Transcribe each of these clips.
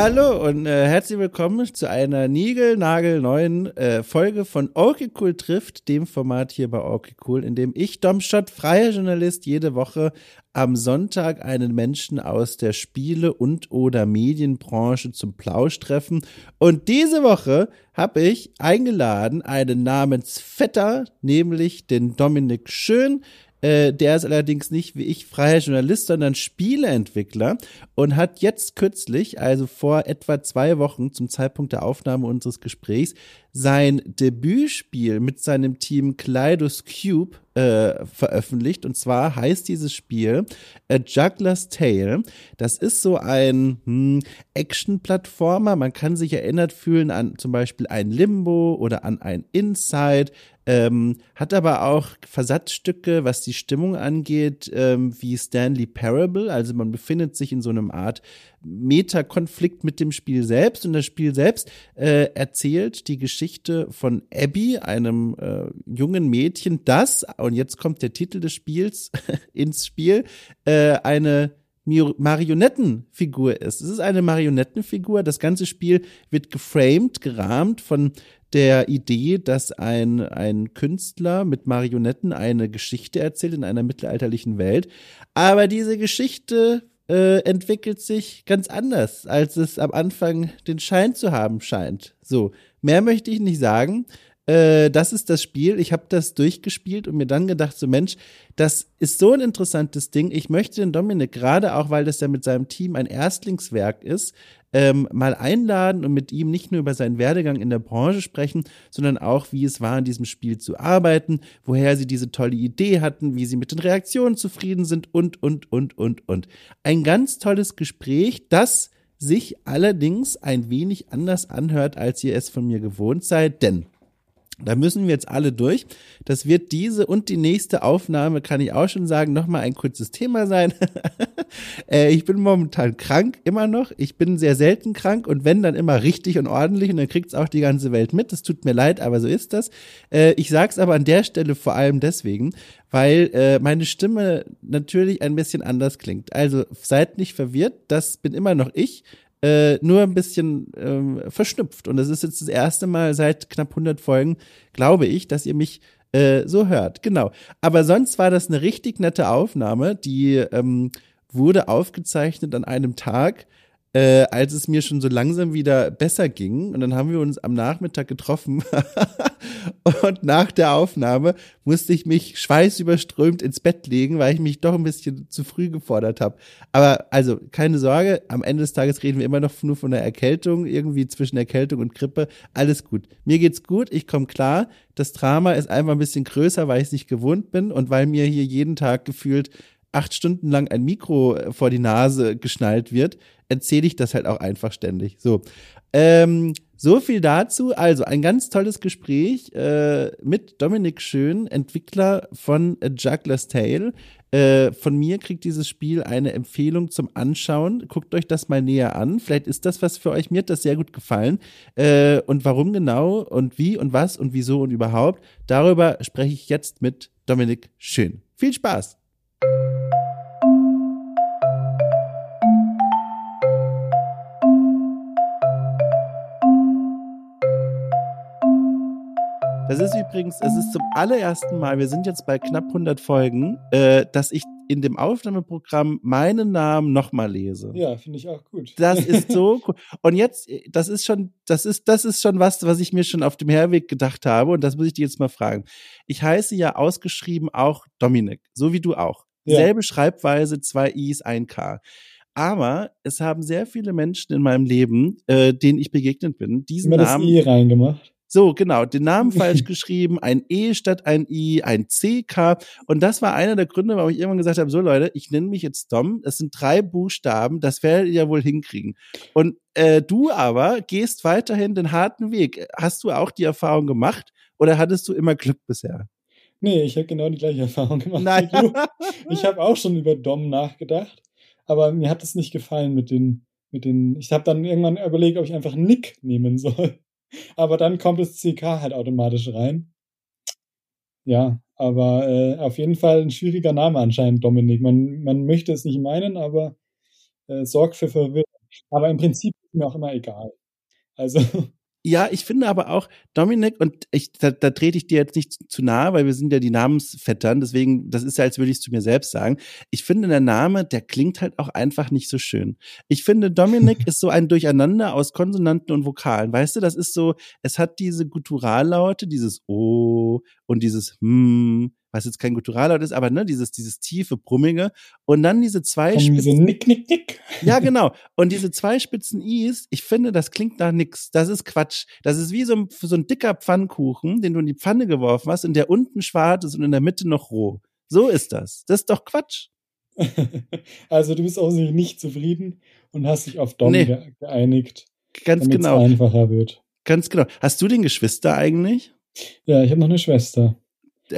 Ja, hallo und äh, herzlich willkommen zu einer niegelnagelneuen äh, Folge von Okay Cool trifft, dem Format hier bei Okay Cool, in dem ich, Dom Schott, freier Journalist, jede Woche am Sonntag einen Menschen aus der Spiele- und oder Medienbranche zum Plausch treffen. Und diese Woche habe ich eingeladen einen Namensvetter, nämlich den Dominik Schön. Äh, der ist allerdings nicht wie ich freier Journalist, sondern Spieleentwickler und hat jetzt kürzlich, also vor etwa zwei Wochen zum Zeitpunkt der Aufnahme unseres Gesprächs, sein Debütspiel mit seinem Team Kleidos Cube äh, veröffentlicht. Und zwar heißt dieses Spiel A Juggler's Tale. Das ist so ein hm, Action-Plattformer. Man kann sich erinnert fühlen an zum Beispiel ein Limbo oder an ein Inside. Ähm, hat aber auch Versatzstücke, was die Stimmung angeht, ähm, wie Stanley Parable. Also man befindet sich in so einem Art Meta-Konflikt mit dem Spiel selbst. Und das Spiel selbst äh, erzählt die Geschichte von Abby, einem äh, jungen Mädchen, das, und jetzt kommt der Titel des Spiels ins Spiel, äh, eine Marionettenfigur ist. Es ist eine Marionettenfigur. Das ganze Spiel wird geframed, gerahmt von der Idee, dass ein, ein Künstler mit Marionetten eine Geschichte erzählt in einer mittelalterlichen Welt. Aber diese Geschichte äh, entwickelt sich ganz anders, als es am Anfang den Schein zu haben scheint. So, mehr möchte ich nicht sagen. Äh, das ist das Spiel. Ich habe das durchgespielt und mir dann gedacht, so Mensch, das ist so ein interessantes Ding. Ich möchte den Dominik gerade auch, weil das ja mit seinem Team ein Erstlingswerk ist, ähm, mal einladen und mit ihm nicht nur über seinen Werdegang in der Branche sprechen, sondern auch, wie es war, in diesem Spiel zu arbeiten, woher sie diese tolle Idee hatten, wie sie mit den Reaktionen zufrieden sind und, und, und, und, und. Ein ganz tolles Gespräch, das sich allerdings ein wenig anders anhört, als ihr es von mir gewohnt seid, denn da müssen wir jetzt alle durch. Das wird diese und die nächste Aufnahme, kann ich auch schon sagen, nochmal ein kurzes Thema sein. äh, ich bin momentan krank, immer noch. Ich bin sehr selten krank und wenn, dann immer richtig und ordentlich und dann kriegt's auch die ganze Welt mit. Das tut mir leid, aber so ist das. Äh, ich sag's aber an der Stelle vor allem deswegen, weil äh, meine Stimme natürlich ein bisschen anders klingt. Also seid nicht verwirrt, das bin immer noch ich äh, nur ein bisschen ähm, verschnupft. Und das ist jetzt das erste Mal seit knapp 100 Folgen, glaube ich, dass ihr mich äh, so hört. Genau. Aber sonst war das eine richtig nette Aufnahme, die ähm, wurde aufgezeichnet an einem Tag, äh, als es mir schon so langsam wieder besser ging. Und dann haben wir uns am Nachmittag getroffen. und nach der Aufnahme musste ich mich schweißüberströmt ins Bett legen, weil ich mich doch ein bisschen zu früh gefordert habe. Aber also keine Sorge, am Ende des Tages reden wir immer noch nur von der Erkältung, irgendwie zwischen Erkältung und Grippe. Alles gut. Mir geht's gut, ich komme klar. Das Drama ist einfach ein bisschen größer, weil ich es nicht gewohnt bin und weil mir hier jeden Tag gefühlt acht Stunden lang ein Mikro äh, vor die Nase geschnallt wird, erzähle ich das halt auch einfach ständig. So. Ähm, so viel dazu. Also ein ganz tolles Gespräch äh, mit Dominik Schön, Entwickler von A Juggler's Tale. Äh, von mir kriegt dieses Spiel eine Empfehlung zum Anschauen. Guckt euch das mal näher an. Vielleicht ist das was für euch. Mir hat das sehr gut gefallen. Äh, und warum genau und wie und was und wieso und überhaupt, darüber spreche ich jetzt mit Dominik Schön. Viel Spaß! Das ist übrigens, es ist zum allerersten Mal, wir sind jetzt bei knapp 100 Folgen, äh, dass ich in dem Aufnahmeprogramm meinen Namen nochmal lese. Ja, finde ich auch gut. Das ist so cool. Und jetzt, das ist schon, das ist, das ist schon was, was ich mir schon auf dem Herweg gedacht habe. Und das muss ich dir jetzt mal fragen. Ich heiße ja ausgeschrieben auch Dominik, so wie du auch. Ja. Selbe Schreibweise, zwei I's, ein K. Aber es haben sehr viele Menschen in meinem Leben, äh, denen ich begegnet bin, diesen Immer Namen. Das I reingemacht. So, genau, den Namen falsch geschrieben, ein E statt ein I, ein CK. Und das war einer der Gründe, warum ich irgendwann gesagt habe, so Leute, ich nenne mich jetzt Dom, es sind drei Buchstaben, das werdet ihr ja wohl hinkriegen. Und äh, du aber gehst weiterhin den harten Weg. Hast du auch die Erfahrung gemacht oder hattest du immer Glück bisher? Nee, ich habe genau die gleiche Erfahrung gemacht. Nein. Ich habe auch schon über Dom nachgedacht, aber mir hat es nicht gefallen mit den, mit den. Ich habe dann irgendwann überlegt, ob ich einfach Nick nehmen soll. Aber dann kommt das CK halt automatisch rein. Ja, aber äh, auf jeden Fall ein schwieriger Name anscheinend, Dominik. Man, man möchte es nicht meinen, aber äh, sorgt für Verwirrung. Aber im Prinzip mir auch immer egal. Also. Ja, ich finde aber auch, Dominik, und ich, da, da trete ich dir jetzt nicht zu nahe, weil wir sind ja die Namensvettern, deswegen, das ist ja, als würde ich es zu mir selbst sagen. Ich finde, der Name, der klingt halt auch einfach nicht so schön. Ich finde, Dominik ist so ein Durcheinander aus Konsonanten und Vokalen. Weißt du, das ist so, es hat diese Gutturallaute, dieses O und dieses Hm was jetzt kein Gutturallaut ist, aber ne, dieses, dieses tiefe, brummige. Und dann diese zwei Spitzen. Diese Nick, Nick, Nick. Ja, genau. Und diese zwei spitzen Is, ich finde, das klingt nach nix. Das ist Quatsch. Das ist wie so ein, so ein dicker Pfannkuchen, den du in die Pfanne geworfen hast und der unten schwarz ist und in der Mitte noch roh. So ist das. Das ist doch Quatsch. also du bist auch nicht zufrieden und hast dich auf Dom nee. geeinigt. Ganz genau. Es einfacher wird. Ganz genau. Hast du den Geschwister eigentlich? Ja, ich habe noch eine Schwester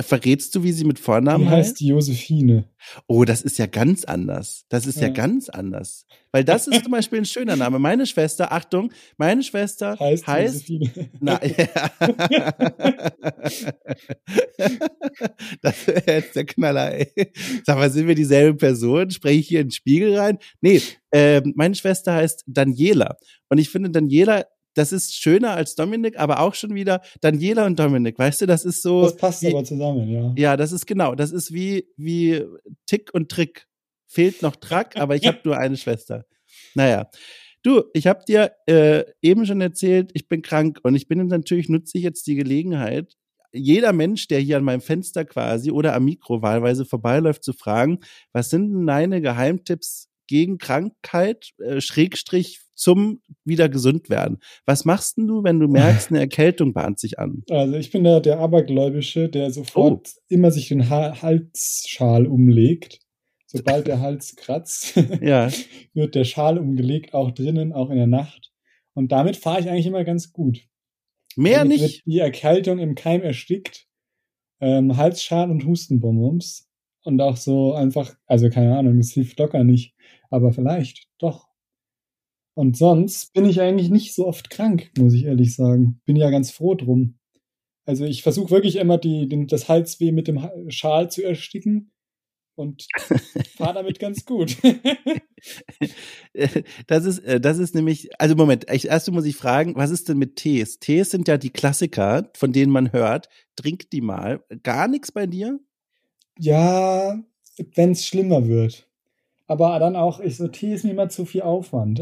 verrätst du, wie sie mit Vornamen die heißt? heißt Josephine. Oh, das ist ja ganz anders. Das ist ja, ja ganz anders. Weil das ist zum Beispiel ein schöner Name. Meine Schwester, Achtung, meine Schwester heißt, heißt Josephine. Na, ja. das wäre jetzt der Knaller, ey. Sag mal, sind wir dieselbe Person? Spreche ich hier in den Spiegel rein? Nee, äh, meine Schwester heißt Daniela. Und ich finde, Daniela das ist schöner als Dominik, aber auch schon wieder Daniela und Dominik, weißt du, das ist so. Das passt wie, aber zusammen, ja. Ja, das ist genau, das ist wie, wie Tick und Trick. Fehlt noch Track, aber ich habe nur eine Schwester. Naja. Du, ich habe dir äh, eben schon erzählt, ich bin krank und ich bin natürlich, nutze ich jetzt die Gelegenheit, jeder Mensch, der hier an meinem Fenster quasi oder am Mikro wahlweise vorbeiläuft, zu fragen, was sind denn deine Geheimtipps gegen Krankheit, äh, Schrägstrich zum wieder gesund werden. Was machst denn du, wenn du merkst, eine Erkältung bahnt sich an? Also ich bin da der Abergläubische, der sofort oh. immer sich den ha Halsschal umlegt. Sobald der Hals kratzt, ja. wird der Schal umgelegt, auch drinnen, auch in der Nacht. Und damit fahre ich eigentlich immer ganz gut. Mehr damit nicht. Wird die Erkältung im Keim erstickt. Ähm, Halsschal und Hustenbonbons. Und auch so einfach, also keine Ahnung, es hilft locker nicht. Aber vielleicht doch. Und sonst bin ich eigentlich nicht so oft krank, muss ich ehrlich sagen. Bin ja ganz froh drum. Also ich versuche wirklich immer die, den, das Halsweh mit dem Schal zu ersticken und fahre damit ganz gut. das ist, äh, das ist nämlich, also Moment, erst muss ich fragen, was ist denn mit Tees? Tees sind ja die Klassiker, von denen man hört. Trink die mal. Gar nichts bei dir? Ja, wenn es schlimmer wird aber dann auch, ich so, Tee ist mir immer zu viel Aufwand.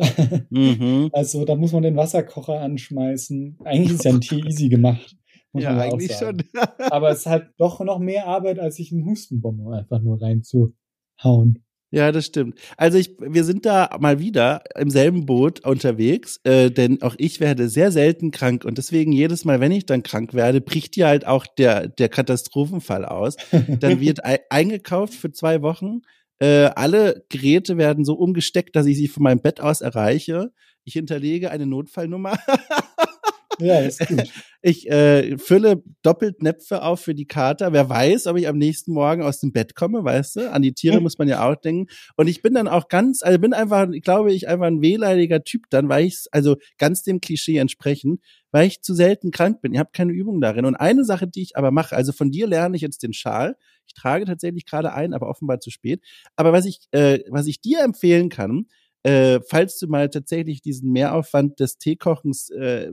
Mhm. Also da muss man den Wasserkocher anschmeißen. Eigentlich ist ja ein Tee easy gemacht. ja, eigentlich schon. aber es ist halt doch noch mehr Arbeit, als sich einen Hustenbomber einfach nur reinzuhauen. Ja, das stimmt. Also ich, wir sind da mal wieder im selben Boot unterwegs, äh, denn auch ich werde sehr selten krank und deswegen jedes Mal, wenn ich dann krank werde, bricht hier halt auch der der Katastrophenfall aus. Dann wird eingekauft für zwei Wochen äh, alle Geräte werden so umgesteckt, dass ich sie von meinem Bett aus erreiche. Ich hinterlege eine Notfallnummer. Ja, ist gut. Ich äh, fülle doppelt Näpfe auf für die Kater. Wer weiß, ob ich am nächsten Morgen aus dem Bett komme, weißt du? An die Tiere hm. muss man ja auch denken. Und ich bin dann auch ganz, also bin einfach, glaube ich, einfach ein wehleidiger Typ dann, weil ich, also ganz dem Klischee entsprechend, weil ich zu selten krank bin. Ich habe keine Übung darin. Und eine Sache, die ich aber mache, also von dir lerne ich jetzt den Schal. Ich trage tatsächlich gerade ein, aber offenbar zu spät. Aber was ich, äh, was ich dir empfehlen kann, äh, falls du mal tatsächlich diesen Mehraufwand des Teekochens äh,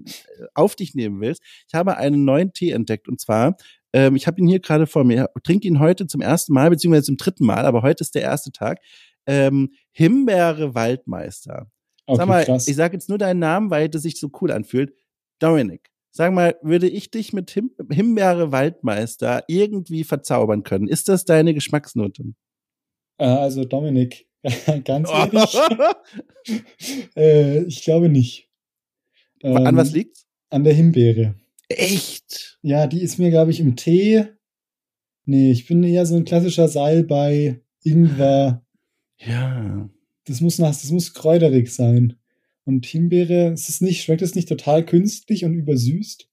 auf dich nehmen willst, ich habe einen neuen Tee entdeckt und zwar, ähm, ich habe ihn hier gerade vor mir, trinke ihn heute zum ersten Mal, beziehungsweise zum dritten Mal, aber heute ist der erste Tag. Ähm, Himbeere Waldmeister. Okay, sag mal, krass. ich sage jetzt nur deinen Namen, weil das sich so cool anfühlt. Dominik, sag mal, würde ich dich mit Him Himbeere Waldmeister irgendwie verzaubern können? Ist das deine Geschmacksnote? Äh, also Dominik, Ganz ehrlich. äh, ich glaube nicht. Ähm, An was liegt's? An der Himbeere. Echt? Ja, die ist mir, glaube ich, im Tee. Nee, ich bin eher so ein klassischer Salbei, Ingwer. Ja. Das muss nach, das muss kräuterig sein. Und Himbeere, ist es nicht, schmeckt es nicht total künstlich und übersüßt?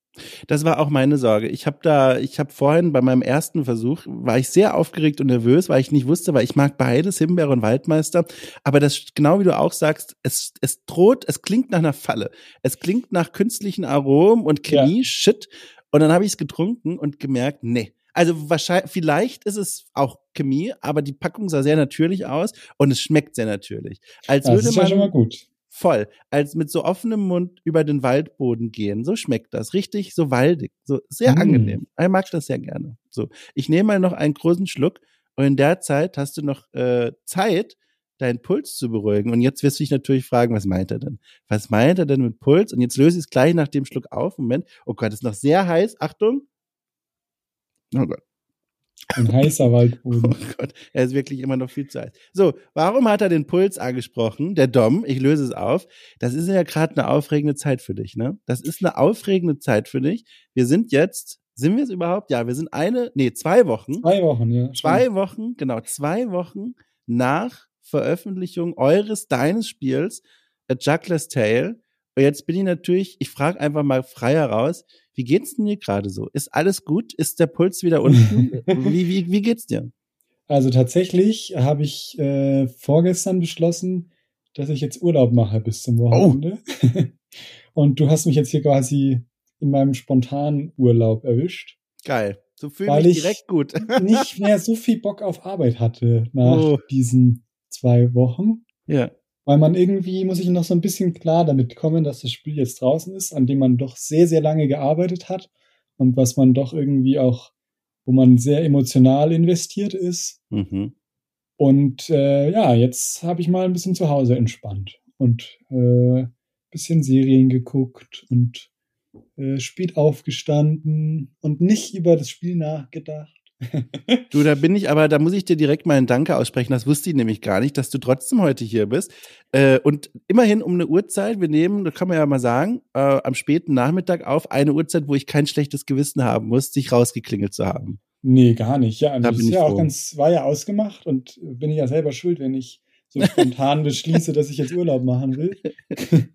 Das war auch meine Sorge. Ich habe da, ich habe vorhin bei meinem ersten Versuch, war ich sehr aufgeregt und nervös, weil ich nicht wusste, weil ich mag beides, Himbeere und Waldmeister. Aber das, genau wie du auch sagst, es, es droht, es klingt nach einer Falle. Es klingt nach künstlichen Aromen und Chemie, ja. Shit. Und dann habe ich es getrunken und gemerkt, nee. Also wahrscheinlich, vielleicht ist es auch Chemie, aber die Packung sah sehr natürlich aus und es schmeckt sehr natürlich. Als das würde ist man, ja schon mal gut voll, als mit so offenem Mund über den Waldboden gehen. So schmeckt das. Richtig so waldig. So sehr Mm. angenehm. Ich mag das sehr gerne. So. Ich nehme mal noch einen großen Schluck und in der Zeit hast du noch äh, Zeit, deinen Puls zu beruhigen. Und jetzt wirst du dich natürlich fragen, was meint er denn? Was meint er denn mit Puls? Und jetzt löse ich es gleich nach dem Schluck auf. Moment. Oh Gott, ist noch sehr heiß. Achtung. Oh Gott. Ein heißer Oh Waldboden. Gott, er ist wirklich immer noch viel zu heiß. So, warum hat er den Puls angesprochen? Der Dom, ich löse es auf. Das ist ja gerade eine aufregende Zeit für dich, ne? Das ist eine aufregende Zeit für dich. Wir sind jetzt, sind wir es überhaupt? Ja, wir sind eine, nee, zwei Wochen. Zwei Wochen, ja. Zwei Wochen, genau, zwei Wochen nach Veröffentlichung eures, deines Spiels, A Juggler's Tale. Und jetzt bin ich natürlich, ich frage einfach mal frei heraus, wie geht's denn dir gerade so? Ist alles gut? Ist der Puls wieder unten? wie, wie, wie geht's dir? Also tatsächlich habe ich äh, vorgestern beschlossen, dass ich jetzt Urlaub mache bis zum Wochenende. Und du hast mich jetzt hier quasi in meinem spontanen Urlaub erwischt, Geil. So fühle Weil mich ich- direkt gut. nicht mehr so viel Bock auf Arbeit hatte nach Oh. diesen zwei Wochen. ja. Weil man irgendwie, muss ich noch so ein bisschen klar damit kommen, dass das Spiel jetzt draußen ist, an dem man doch sehr, sehr lange gearbeitet hat und was man doch irgendwie auch, wo man sehr emotional investiert ist. Mhm. Und äh, ja, jetzt habe ich mal ein bisschen zu Hause entspannt und äh, bisschen Serien geguckt und äh, spät aufgestanden und nicht über das Spiel nachgedacht. Du, da bin ich, aber da muss ich dir direkt mal ein Danke aussprechen. Das wusste ich nämlich gar nicht, dass du trotzdem heute hier bist. Äh, und immerhin um eine Uhrzeit, wir nehmen, das kann man ja mal sagen, äh, am späten Nachmittag auf, eine Uhrzeit, wo ich kein schlechtes Gewissen haben muss, dich rausgeklingelt zu haben. Nee, gar nicht. Ja, Da das bin ist ich ja froh. auch ganz, war ja ausgemacht und bin ich ja selber schuld, wenn ich so spontan beschließe, dass ich jetzt Urlaub machen will.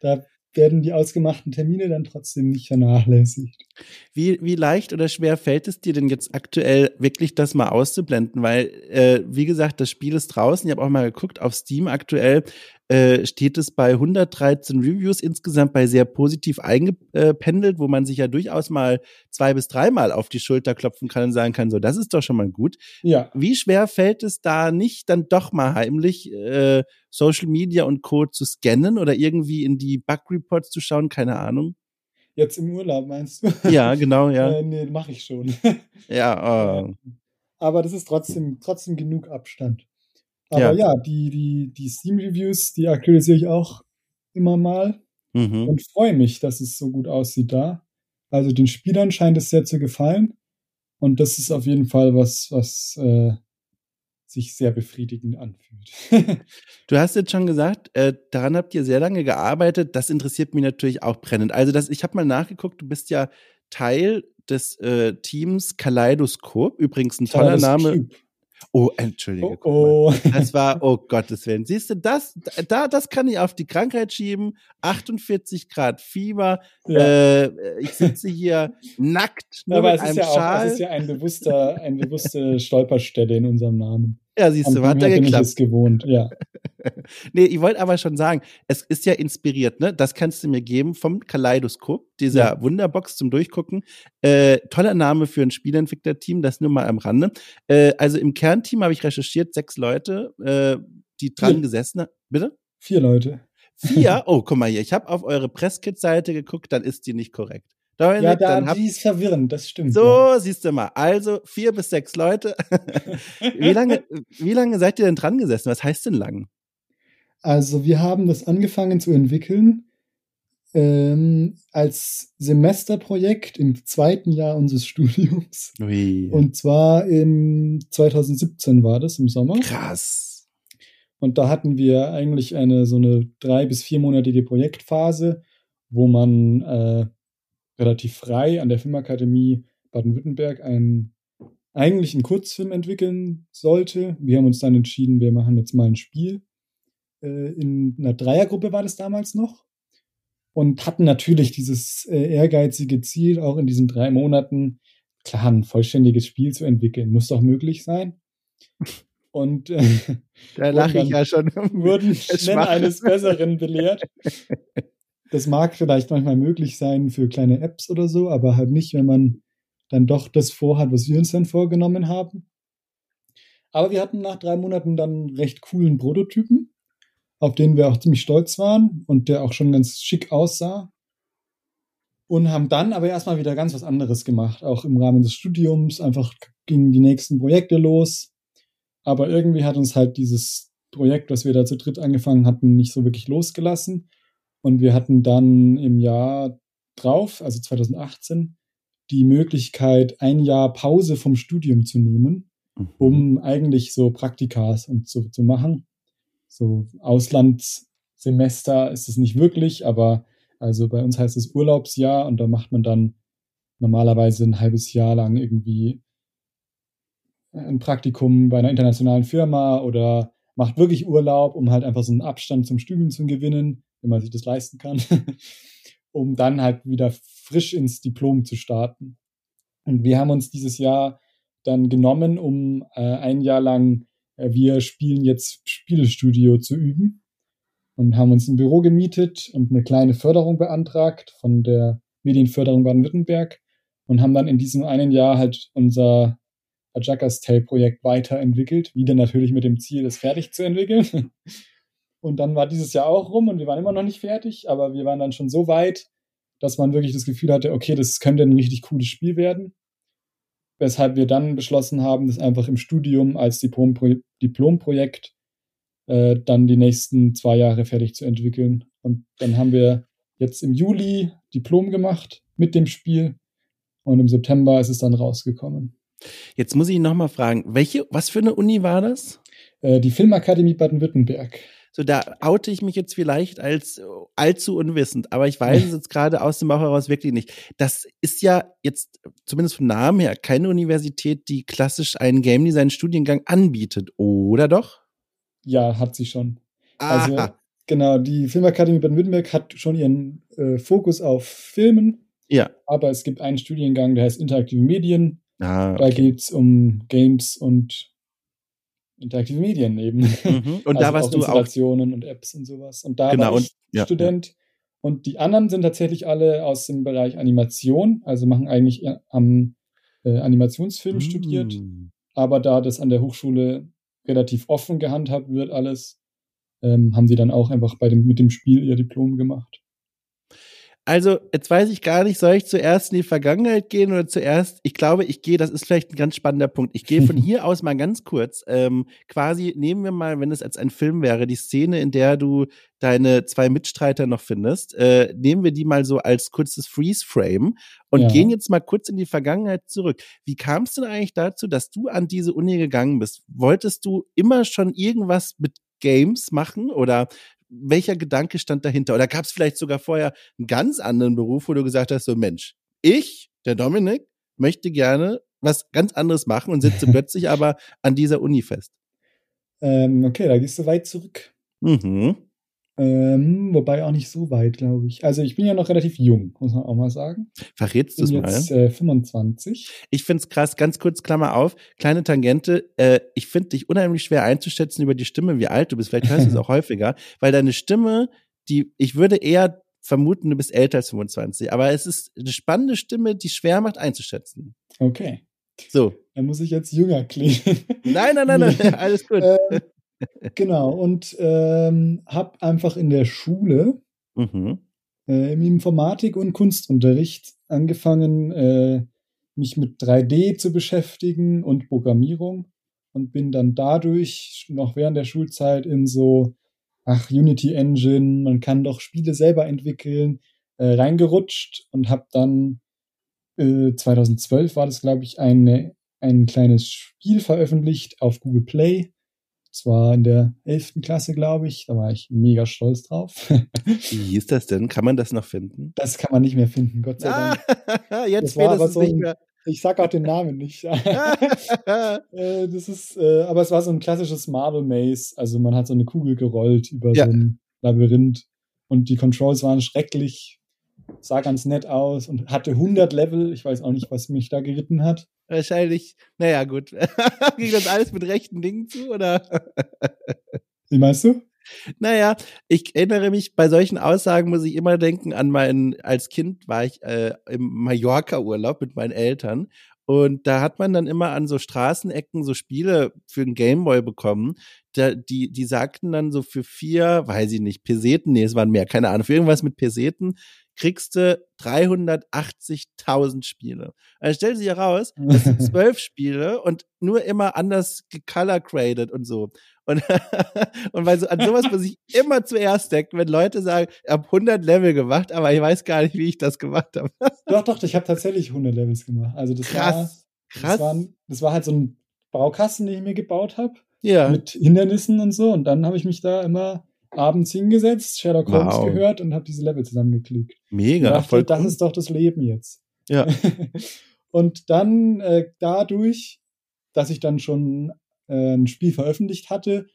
da werden die ausgemachten Termine dann trotzdem nicht vernachlässigt. Wie, wie leicht oder schwer fällt es dir denn jetzt aktuell wirklich das mal auszublenden? Weil, äh, wie gesagt, das Spiel ist draußen. Ich habe auch mal geguckt, auf Steam aktuell äh, steht es bei 113 Reviews insgesamt bei sehr positiv eingependelt, wo man sich ja durchaus mal zwei bis dreimal auf die Schulter klopfen kann und sagen kann, so, das ist doch schon mal gut. Ja, Wie schwer fällt es da nicht, dann doch mal heimlich äh, Social Media und Co. zu scannen oder irgendwie in die Bug Reports zu schauen? Keine Ahnung. jetzt im Urlaub meinst du? Ja, genau, ja. Äh, nee, mache ich schon. Ja, oh. Aber das ist trotzdem, trotzdem genug Abstand. Aber Ja. ja, die, die, die Steam-Reviews, die aktualisiere ich auch immer mal Mhm. und freue mich, dass es so gut aussieht da. Also den Spielern scheint es sehr zu gefallen. Und das ist auf jeden Fall was, was äh, sich sehr befriedigend anfühlt. Du hast jetzt schon gesagt, äh, daran habt ihr sehr lange gearbeitet. Das interessiert mich natürlich auch brennend. Also das, ich habe mal nachgeguckt, du bist ja Teil des äh, Teams Kaleidoskop. Übrigens ein toller Name. Cube. Oh, entschuldige. Oh, oh. Das war, oh Gottes Willen. Siehst du, das, da, das kann ich auf die Krankheit schieben. 48 Grad Fieber. Ja. Äh, ich sitze hier nackt, nur Aber mit es ist einem ja auch, Schal. es ist ja ein bewusster, eine bewusste Stolperstelle in unserem Namen. Ja, siehst du, An hat dem ja her bin ich geklappt. es gewohnt, ja. Nee, ich wollte aber schon sagen, es ist ja inspiriert, ne? Das kannst du mir geben vom Kaleidoskop, dieser Ja. Wunderbox zum Durchgucken. Äh, toller Name für ein Spieleentwicklerteam, das nur mal am Rande. Äh, also im Kernteam habe ich recherchiert, sechs Leute, äh, die dran Vier. gesessen haben. Bitte? Vier Leute. Vier? Oh, guck mal hier, ich habe auf eure Presskit-Seite geguckt, dann ist die nicht korrekt. Dominik, Ja, da, dann hab, die ist verwirrend, das stimmt. so, ja. siehst du mal. Also vier bis sechs Leute. wie lange, wie lange seid ihr denn dran gesessen? Was heißt denn lang? Also wir haben das angefangen zu entwickeln ähm, als Semesterprojekt im zweiten Jahr unseres Studiums. Ui. Und zwar im 2017 war das im Sommer. Krass. Und da hatten wir eigentlich eine so eine drei- bis viermonatige Projektphase, wo man äh, relativ frei an der Filmakademie Baden-Württemberg einen eigentlich einen Kurzfilm entwickeln sollte. Wir haben uns dann entschieden, wir machen jetzt mal ein Spiel. Äh, in einer Dreiergruppe war das damals noch. Und hatten natürlich dieses äh, ehrgeizige Ziel, auch in diesen drei Monaten, klar, ein vollständiges Spiel zu entwickeln. Muss doch möglich sein. Und äh, Da lache ich ja schon. wurden schnell eines Besseren belehrt. Das mag vielleicht manchmal möglich sein für kleine Apps oder so, aber halt nicht, wenn man dann doch das vorhat, was wir uns dann vorgenommen haben. Aber wir hatten nach drei Monaten dann recht coolen Prototypen. auf den wir auch ziemlich stolz waren und der auch schon ganz schick aussah. Und haben dann aber erstmal wieder ganz was anderes gemacht, auch im Rahmen des Studiums. Einfach gingen die nächsten Projekte los. Aber irgendwie hat uns halt dieses Projekt, was wir da zu dritt angefangen hatten, nicht so wirklich losgelassen. Und wir hatten dann im Jahr drauf, also 2018, die Möglichkeit, ein Jahr Pause vom Studium zu nehmen, mhm. um eigentlich so Praktikas und so zu machen. So Auslandssemester ist es nicht wirklich, aber also bei uns heißt es Urlaubsjahr und da macht man dann normalerweise ein halbes Jahr lang irgendwie ein Praktikum bei einer internationalen Firma oder macht wirklich Urlaub, um halt einfach so einen Abstand zum Studium zu gewinnen, wenn man sich das leisten kann, um dann halt wieder frisch ins Diplom zu starten. Und wir haben uns dieses Jahr dann genommen, um äh, ein Jahr lang, äh, wir spielen jetzt Spielestudio zu üben und haben uns ein Büro gemietet und eine kleine Förderung beantragt von der Medienförderung Baden-Württemberg und haben dann in diesem einen Jahr halt unser Ajakas Tale Projekt weiterentwickelt, wieder natürlich mit dem Ziel, es fertig zu entwickeln. Und dann war dieses Jahr auch rum und wir waren immer noch nicht fertig, aber wir waren dann schon so weit, dass man wirklich das Gefühl hatte, okay, das könnte ein richtig cooles Spiel werden. Weshalb wir dann beschlossen haben, das einfach im Studium als Diplomprojekt äh, dann die nächsten zwei Jahre fertig zu entwickeln. Und dann haben wir jetzt im Juli Diplom gemacht mit dem Spiel und im September ist es dann rausgekommen. Jetzt muss ich noch mal fragen, welche, was für eine Uni war das? Äh, die Filmakademie Baden-Württemberg. So, da oute ich mich jetzt vielleicht als äh, allzu unwissend, aber ich weiß es jetzt gerade aus dem Bauch heraus wirklich nicht. Das ist ja jetzt zumindest vom Namen her keine Universität, die klassisch einen Game Design Studiengang anbietet, oder doch? Ja, hat sie schon. Also, Aha. Also genau, die Filmakademie Baden-Württemberg hat schon ihren äh, Fokus auf Filmen. Ja. Aber es gibt einen Studiengang, der heißt Interaktive Medien. Ah, okay. Da geht es um Games und interaktive Medien eben. Mhm. Und also da warst du Installationen auch. und Apps und sowas. Und da genau, war ich und, ja, Student. Ja. Und die anderen sind tatsächlich alle aus dem Bereich Animation, also machen eigentlich am äh, Animationsfilm mm. studiert. Aber da das an der Hochschule relativ offen gehandhabt wird, alles, ähm, haben sie dann auch einfach bei dem, mit dem Spiel ihr Diplom gemacht. Also, jetzt weiß ich gar nicht, soll ich zuerst in die Vergangenheit gehen oder zuerst, ich glaube, ich gehe, das ist vielleicht ein ganz spannender Punkt. Ich gehe von hier aus mal ganz kurz, ähm, quasi nehmen wir mal, wenn es als ein Film wäre, die Szene, in der du deine zwei Mitstreiter noch findest, äh, nehmen wir die mal so als kurzes Freeze-Frame und ja. gehen jetzt mal kurz in die Vergangenheit zurück. Wie kam es denn eigentlich dazu, dass du an diese Uni gegangen bist? Wolltest du immer schon irgendwas mit Games machen oder welcher Gedanke stand dahinter? Oder gab es vielleicht sogar vorher einen ganz anderen Beruf, wo du gesagt hast, so Mensch, ich, der Dominik, möchte gerne was ganz anderes machen und sitze plötzlich aber an dieser Uni fest. Ähm, okay, da gehst du weit zurück. Mhm. Ähm, wobei auch nicht so weit, glaube ich. Also ich bin ja noch relativ jung, muss man auch mal sagen. Verrätst du es mal? Jetzt äh, 25. Ich finde es krass, ganz kurz, Klammer auf, kleine Tangente. Äh, ich finde dich unheimlich schwer einzuschätzen über die Stimme, wie alt du bist. Vielleicht hörst du es auch häufiger, weil deine Stimme, die, ich würde eher vermuten, du bist älter als 25. Aber es ist eine spannende Stimme, die schwer macht einzuschätzen. Okay. So. Dann muss ich jetzt jünger klingen. Nein, nein, nein, nein, alles gut. äh, genau, und ähm, habe einfach in der Schule mhm. äh, im Informatik- und Kunstunterricht angefangen, äh, mich mit 3D zu beschäftigen und Programmierung und bin dann dadurch noch während der Schulzeit in so, ach, Unity Engine, man kann doch Spiele selber entwickeln, äh, reingerutscht und habe dann 2012 äh, war das, glaube ich, eine, ein kleines Spiel veröffentlicht auf Google Play zwar in der 11. Klasse, glaube ich. Da war ich mega stolz drauf. Wie hieß das denn? Kann man das noch finden? Das kann man nicht mehr finden, Gott sei Dank. Jetzt das war so nicht mehr. Ich sag auch den Namen nicht. Äh, das ist, äh, aber es war so ein klassisches Marble Maze. Also man hat so eine Kugel gerollt über ja. so ein Labyrinth und die Controls waren schrecklich, sah ganz nett aus und hatte 100 Level. Ich weiß auch nicht, was mich da geritten hat. Wahrscheinlich, naja, gut. Ging das alles mit rechten Dingen zu, oder? Wie meinst du? Naja, ich erinnere mich, bei solchen Aussagen muss ich immer denken an meinen, als Kind war ich äh, im Mallorca-Urlaub mit meinen Eltern Und da hat man dann immer an so Straßenecken so Spiele für einen Gameboy bekommen. Da, die, die sagten dann so für vier, weiß ich nicht, Peseten, nee, es waren mehr, keine Ahnung, für irgendwas mit Peseten kriegst du 380.000 Spiele. Also stellt sich heraus, das sind zwölf Spiele und nur immer anders gecolor-graded und so. Und, und weil so, an sowas muss ich immer zuerst denken, wenn Leute sagen, ich habe 100 Level gemacht, aber ich weiß gar nicht, wie ich das gemacht habe. doch, doch, ich habe tatsächlich 100 Levels gemacht. Also das krass, war, krass. Das war, das war halt so ein Baukasten, den ich mir gebaut habe. Ja. Mit Hindernissen und so. Und dann habe ich mich da immer abends hingesetzt, Sherlock Holmes Wow. gehört und habe diese Level zusammengeklickt. Mega, dachte, voll das ist doch das Leben jetzt. Ja. und dann äh, dadurch, dass ich dann schon äh, ein Spiel veröffentlicht hatte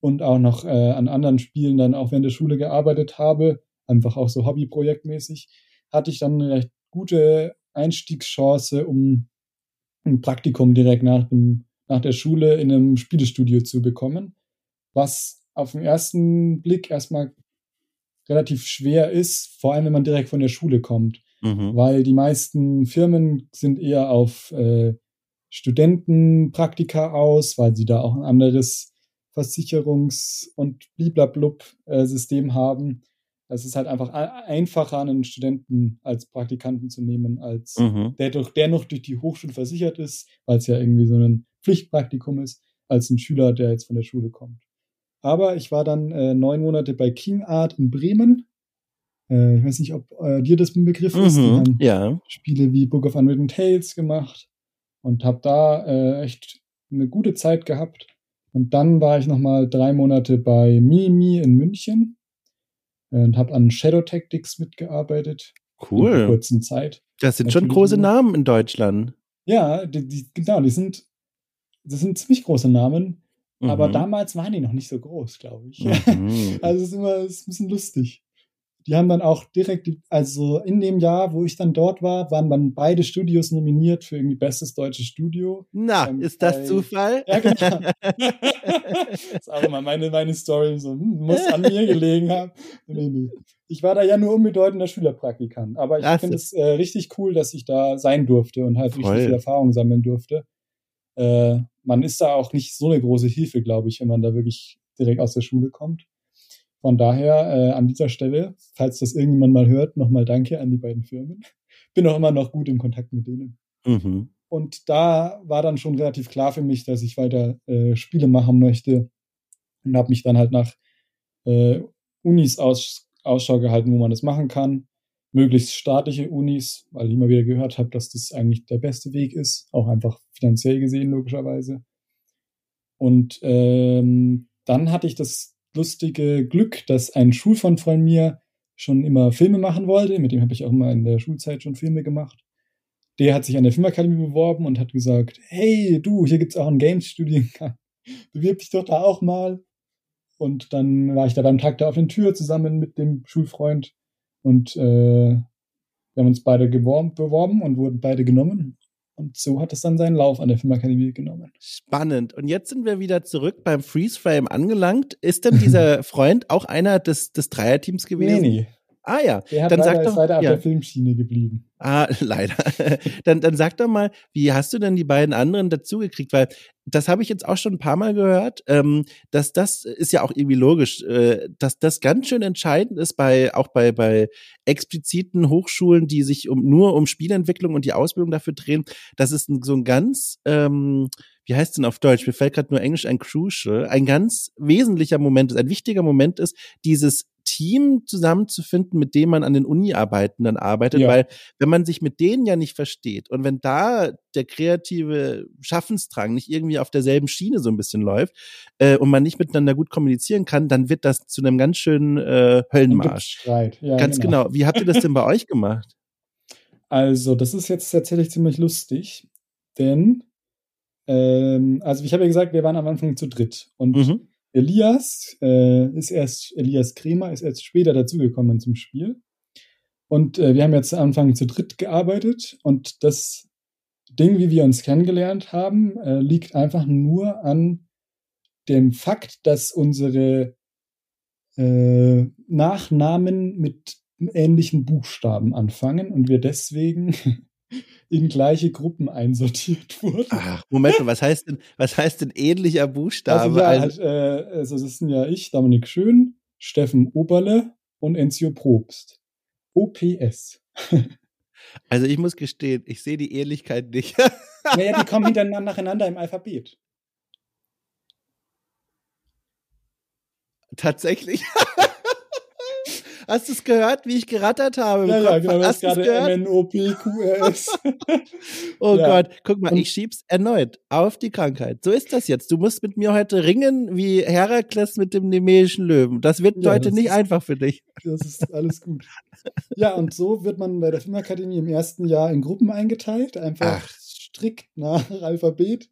und auch noch äh, an anderen Spielen dann auch während der Schule gearbeitet habe, einfach auch so hobbyprojektmäßig, hatte ich dann eine recht gute Einstiegschance, um ein Praktikum direkt nach, dem, nach der Schule in einem Spielestudio zu bekommen, was auf den ersten Blick erstmal relativ schwer ist, vor allem wenn man direkt von der Schule kommt Mhm. weil die meisten Firmen sind eher auf äh, Studentenpraktika aus, weil sie da auch ein anderes Versicherungs- und bliblablub-System haben. Es ist halt einfach einfacher, einen Studenten als Praktikanten zu nehmen, als Mhm. der, durch, der noch durch die Hochschule versichert ist, weil es ja irgendwie so ein Pflichtpraktikum ist, als ein Schüler, der jetzt von der Schule kommt. Aber ich war dann äh, neun Monate bei King Art in Bremen. Äh, ich weiß nicht, ob äh, dir das ein Begriff ist. Die Mhm. haben Ja. Spiele wie Book of Unwritten Tales gemacht und habe da äh, echt eine gute Zeit gehabt. Und dann war ich noch mal drei Monate bei Mimi in München äh, und habe an Shadow Tactics mitgearbeitet. In Cool. kurzen Zeit. Das sind schon große Namen in Deutschland. Ja, die, die, genau, die sind, das sind ziemlich große Namen, aber Mhm. damals waren die noch nicht so groß, glaube ich. Mhm. Also es ist immer es ist ein bisschen lustig. Die haben dann auch direkt, also in dem Jahr, wo ich dann dort war, waren dann beide Studios nominiert für irgendwie bestes deutsches Studio. Na, ähm, ist das bei- Zufall? Ja, genau. das ist auch immer meine, meine Story, so, hm, muss an mir gelegen haben. Nee, nee. Ich war da ja nur unbedeutender Schülerpraktikant, aber ich finde es äh, richtig cool, dass ich da sein durfte und halt Voll. richtig viel Erfahrung sammeln durfte. Äh, man ist da auch nicht so eine große Hilfe, glaube ich, wenn man da wirklich direkt aus der Schule kommt. Von daher äh, an dieser Stelle, falls das irgendjemand mal hört, nochmal danke an die beiden Firmen. Bin auch immer noch gut im Kontakt mit denen. Mhm. Und da war dann schon relativ klar für mich, dass ich weiter äh, Spiele machen möchte und habe mich dann halt nach äh, Unis aus, Ausschau gehalten, wo man das machen kann. Möglichst staatliche Unis, weil ich immer wieder gehört habe, dass das eigentlich der beste Weg ist, auch einfach finanziell gesehen logischerweise. Und ähm, dann hatte ich das lustige Glück, dass ein Schulfreund von mir schon immer Filme machen wollte. Mit dem habe ich auch immer in der Schulzeit schon Filme gemacht der hat sich an der Filmakademie beworben und hat gesagt, hey, du, hier gibt's auch einen Games-Studiengang. Bewirb dich doch da auch mal. Und dann war ich da beim Tag der offenen Tür zusammen mit dem Schulfreund und äh, wir haben uns beide geworben, beworben und wurden beide genommen. Und so hat es dann seinen Lauf an der Filmakademie genommen. Spannend. Und jetzt sind wir wieder zurück beim Freeze Frame angelangt. Ist denn dieser Freund auch einer des, des Dreierteams gewesen? Nee, nee. Ah ja. Der hat Dann leider, sag doch- leider auf ja. der Filmschiene geblieben. Ah, leider. Dann, dann sag doch mal, wie hast du denn die beiden anderen dazugekriegt? Weil das habe ich jetzt auch schon ein paar Mal gehört, ähm, dass das ist ja auch irgendwie logisch, äh, dass das ganz schön entscheidend ist bei auch bei bei expliziten Hochschulen, die sich um nur um Spielentwicklung und die Ausbildung dafür drehen. Das ist so ein ganz ähm, wie heißt denn auf Deutsch? Mir fällt gerade nur Englisch ein crucial, ein ganz wesentlicher Moment ist, ein wichtiger Moment ist, dieses Team zusammenzufinden, mit dem man an den Uni-Arbeiten dann arbeitet, Ja. weil wenn man sich mit denen ja nicht versteht und wenn da der kreative Schaffensdrang nicht irgendwie auf derselben Schiene so ein bisschen läuft äh, und man nicht miteinander gut kommunizieren kann, dann wird das zu einem ganz schönen äh, Höllenmarsch. Ja, ganz genau. Wie habt ihr das denn bei euch gemacht? Also, das ist jetzt tatsächlich ziemlich lustig, denn, ähm, also ich habe ja gesagt, wir waren am Anfang zu dritt. Und Mhm. Elias äh, ist erst, Elias Kremer ist erst später dazugekommen zum Spiel. Und äh, wir haben jetzt am Anfang zu dritt gearbeitet und das Ding, wie wir uns kennengelernt haben, äh, liegt einfach nur an dem Fakt, dass unsere äh, Nachnamen mit ähnlichen Buchstaben anfangen und wir deswegen in gleiche Gruppen einsortiert wurden. Ach, Moment, was heißt denn, was heißt denn ähnlicher Buchstabe? Also, ja, halt, äh, also das sind ja ich, Dominik Schön, Steffen Oberle und Enzio Probst. OPS. Also ich muss gestehen, ich sehe die Ähnlichkeit nicht. naja, die kommen hintereinander nacheinander im Alphabet. Tatsächlich. Hast du es gehört, wie ich gerattert habe? Ja, ja, genau, Hast du gerade MNOPQRS. oh ja. Gott, guck mal, ich schieb's erneut auf die Krankheit. So ist das jetzt. Du musst mit mir heute ringen wie Herakles mit dem nemeischen Löwen. Das wird ja, heute das nicht ist, einfach für dich. Das ist alles gut. Ja, und so wird man bei der Filmakademie im ersten Jahr in Gruppen eingeteilt, einfach Ach. strikt nach Alphabet.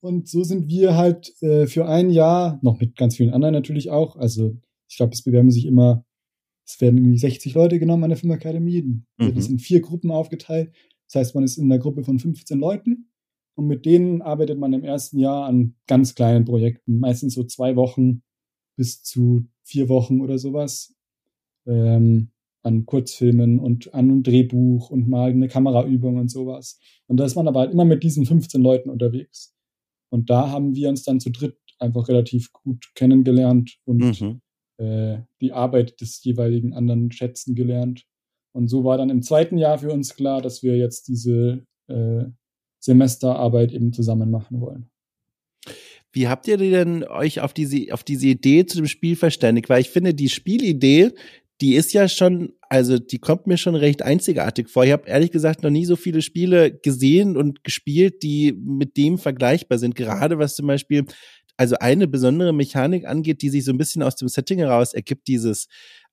Und so sind wir halt äh, für ein Jahr, noch mit ganz vielen anderen natürlich auch, also ich glaube, es bewerben sich immer es werden irgendwie 60 Leute genommen an der Filmakademie. Mhm. Das in vier Gruppen aufgeteilt. Das heißt, man ist in einer Gruppe von 15 Leuten und mit denen arbeitet man im ersten Jahr an ganz kleinen Projekten, meistens so zwei Wochen bis zu vier Wochen oder sowas. Ähm, an Kurzfilmen und an einem Drehbuch und mal eine Kameraübung und sowas. Und da ist man aber halt immer mit diesen 15 Leuten unterwegs. Und da haben wir uns dann zu dritt einfach relativ gut kennengelernt und mhm äh, die Arbeit des jeweiligen anderen schätzen gelernt. Und so war dann im zweiten Jahr für uns klar, dass wir jetzt diese äh, Semesterarbeit eben zusammen machen wollen. Wie habt ihr denn euch auf diese, auf diese Idee zu dem Spiel verständigt? Weil ich finde, die Spielidee, die ist ja schon, also die kommt mir schon recht einzigartig vor. Ich habe ehrlich gesagt noch nie so viele Spiele gesehen und gespielt, die mit dem vergleichbar sind. Gerade was zum Beispiel also eine besondere Mechanik angeht, die sich so ein bisschen aus dem Setting heraus ergibt, dieses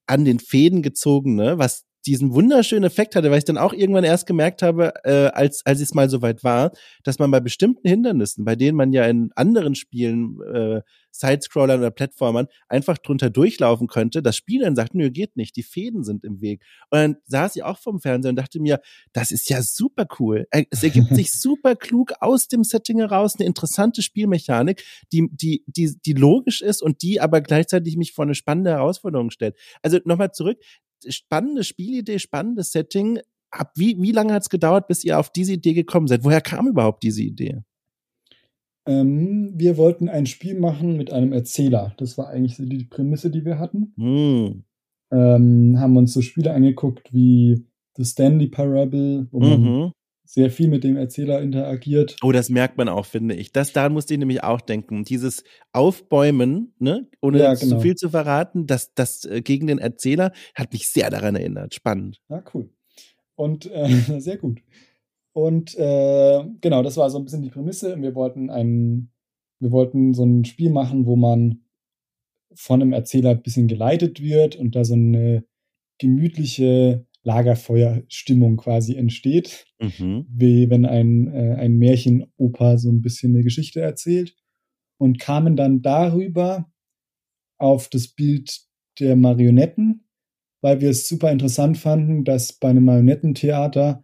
an den Fäden gezogene, was diesen wunderschönen Effekt hatte, weil ich dann auch irgendwann erst gemerkt habe, äh, als, als es mal soweit war, dass man bei bestimmten Hindernissen, bei denen man ja in anderen Spielen, äh, Sidescrollern oder Plattformern, einfach drunter durchlaufen könnte, das Spiel dann sagt, nö, geht nicht, die Fäden sind im Weg. Und dann saß ich auch vom Fernseher und dachte mir, das ist ja super cool. Äh, es ergibt sich super klug aus dem Setting heraus eine interessante Spielmechanik, die, die, die, die logisch ist und die aber gleichzeitig mich vor eine spannende Herausforderung stellt. Also nochmal zurück, spannende Spielidee, spannendes Setting. Ab wie, wie lange hat es gedauert, bis ihr auf diese Idee gekommen seid? Woher kam überhaupt diese Idee? Ähm, wir wollten ein Spiel machen mit einem Erzähler. Das war eigentlich die Prämisse, die wir hatten. Hm. Ähm, haben uns so Spiele angeguckt wie The Stanley Parable, wo man mhm sehr viel mit dem Erzähler interagiert. Oh, das merkt man auch, finde ich. Das, daran musste ich nämlich auch denken. Dieses Aufbäumen, ne, ohne ja, genau. zu viel zu verraten, das, das äh, gegen den Erzähler hat mich sehr daran erinnert. Spannend. Ja, cool. Und äh, sehr gut. Und äh, genau, das war so ein bisschen die Prämisse. Wir wollten ein, wir wollten so ein Spiel machen, wo man von einem Erzähler ein bisschen geleitet wird und da so eine gemütliche Lagerfeuerstimmung quasi entsteht, mhm. wie wenn ein, äh, ein Märchenoper so ein bisschen eine Geschichte erzählt und kamen dann darüber auf das Bild der Marionetten, weil wir es super interessant fanden, dass bei einem Marionettentheater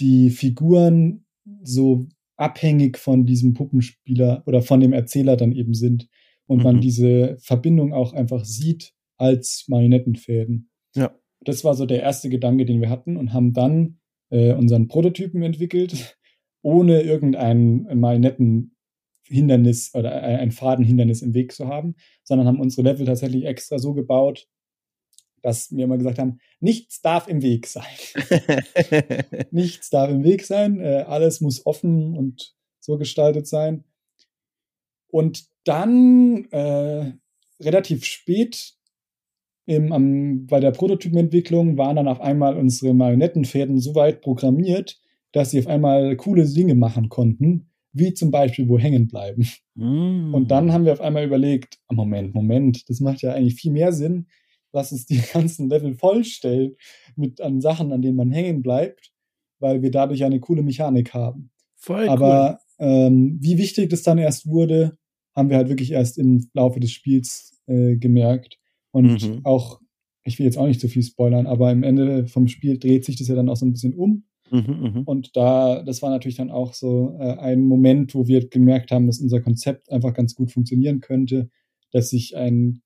die Figuren so abhängig von diesem Puppenspieler oder von dem Erzähler dann eben sind und mhm. man diese Verbindung auch einfach sieht als Marionettenfäden. Ja das war so der erste Gedanke, den wir hatten und haben dann äh, unseren Prototypen entwickelt, ohne irgendein mal netten Hindernis oder ein Fadenhindernis im Weg zu haben, sondern haben unsere Level tatsächlich extra so gebaut, dass wir immer gesagt haben, nichts darf im Weg sein. nichts darf im Weg sein, äh, alles muss offen und so gestaltet sein. Und dann äh, relativ spät im, am, bei der Prototypenentwicklung waren dann auf einmal unsere Marionettenfäden so weit programmiert, dass sie auf einmal coole Dinge machen konnten, wie zum Beispiel wo hängen bleiben. Mm. Und dann haben wir auf einmal überlegt, Moment, Moment, das macht ja eigentlich viel mehr Sinn, lass uns die ganzen Level vollstellen mit an Sachen, an denen man hängen bleibt, weil wir dadurch eine coole Mechanik haben. Voll Aber cool. ähm, wie wichtig das dann erst wurde, haben wir halt wirklich erst im Laufe des Spiels äh, gemerkt. Und mhm. auch, ich will jetzt auch nicht zu viel spoilern, aber im Ende vom Spiel dreht sich das ja dann auch so ein bisschen um. Mhm, mhm, und da, das war natürlich dann auch so äh, ein Moment, wo wir gemerkt haben, dass unser Konzept einfach ganz gut funktionieren könnte, dass sich ein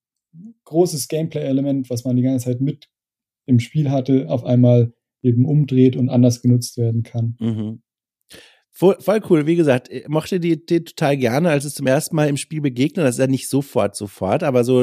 großes Gameplay-Element, was man die ganze Zeit mit im Spiel hatte, auf einmal eben umdreht und anders genutzt werden kann. Mhm. Voll, voll cool. Wie gesagt, ich mochte die Idee total gerne, als es zum ersten Mal im Spiel begegnet. Das ist ja nicht sofort, sofort, aber so,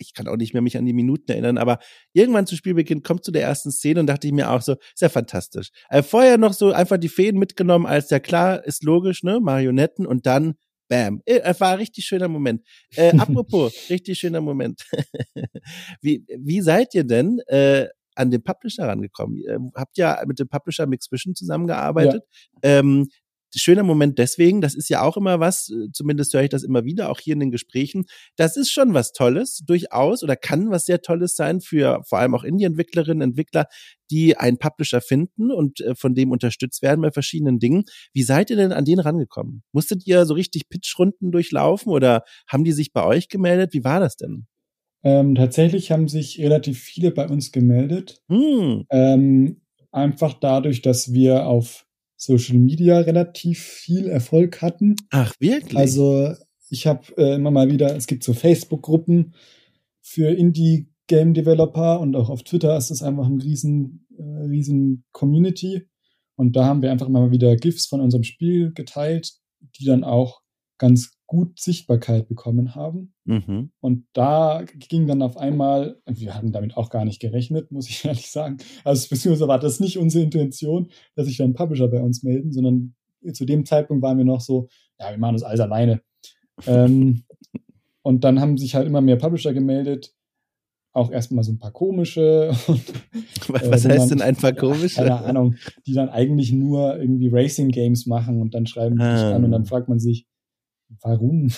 ich kann auch nicht mehr mich an die Minuten erinnern, aber irgendwann zu Spielbeginn kommt zu der ersten Szene und dachte ich mir auch so, ist ja fantastisch. Also vorher noch so einfach die Fäden mitgenommen, als ja klar, ist logisch, ne, Marionetten und dann Bam. Es äh, war ein richtig schöner Moment. Äh, apropos, richtig schöner Moment. wie, wie seid ihr denn äh, an den Publisher rangekommen? Ihr habt ja mit dem Publisher Mix Vision zusammengearbeitet. Ja. Ähm, schöner Moment deswegen, das ist ja auch immer was, äh, zumindest höre ich das immer wieder, auch hier in den Gesprächen. Das ist schon was Tolles, durchaus, oder kann was sehr Tolles sein für vor allem auch Indie-Entwicklerinnen, Entwickler, die einen Publisher finden und äh, von dem unterstützt werden bei verschiedenen Dingen. Wie seid ihr denn an den rangekommen? Musstet ihr so richtig Pitchrunden durchlaufen oder haben die sich bei euch gemeldet? Wie war das denn? Ähm, tatsächlich haben sich relativ viele bei uns gemeldet. Hm. Ähm, einfach dadurch, dass wir auf Social Media relativ viel Erfolg hatten. Ach, wirklich? Also ich habe äh, immer mal wieder, es gibt so Facebook-Gruppen für Indie-Game-Developer und auch auf Twitter ist es einfach ein riesen, äh, riesen Community. Und da haben wir einfach immer mal wieder GIFs von unserem Spiel geteilt, die dann auch ganz gut Sichtbarkeit bekommen haben. Mhm. Und da ging dann auf einmal, wir hatten damit auch gar nicht gerechnet, muss ich ehrlich sagen. Also beziehungsweise war das nicht unsere Intention, dass sich dann Publisher bei uns melden, sondern zu dem Zeitpunkt waren wir noch so, ja, wir machen das alles alleine. ähm, und dann haben sich halt immer mehr Publisher gemeldet, auch erstmal so ein paar komische. Und, Was äh, heißt denn ein paar komische? Keine Ahnung, die dann eigentlich nur irgendwie Racing Games machen und dann schreiben die ah. sich an und dann fragt man sich, warum?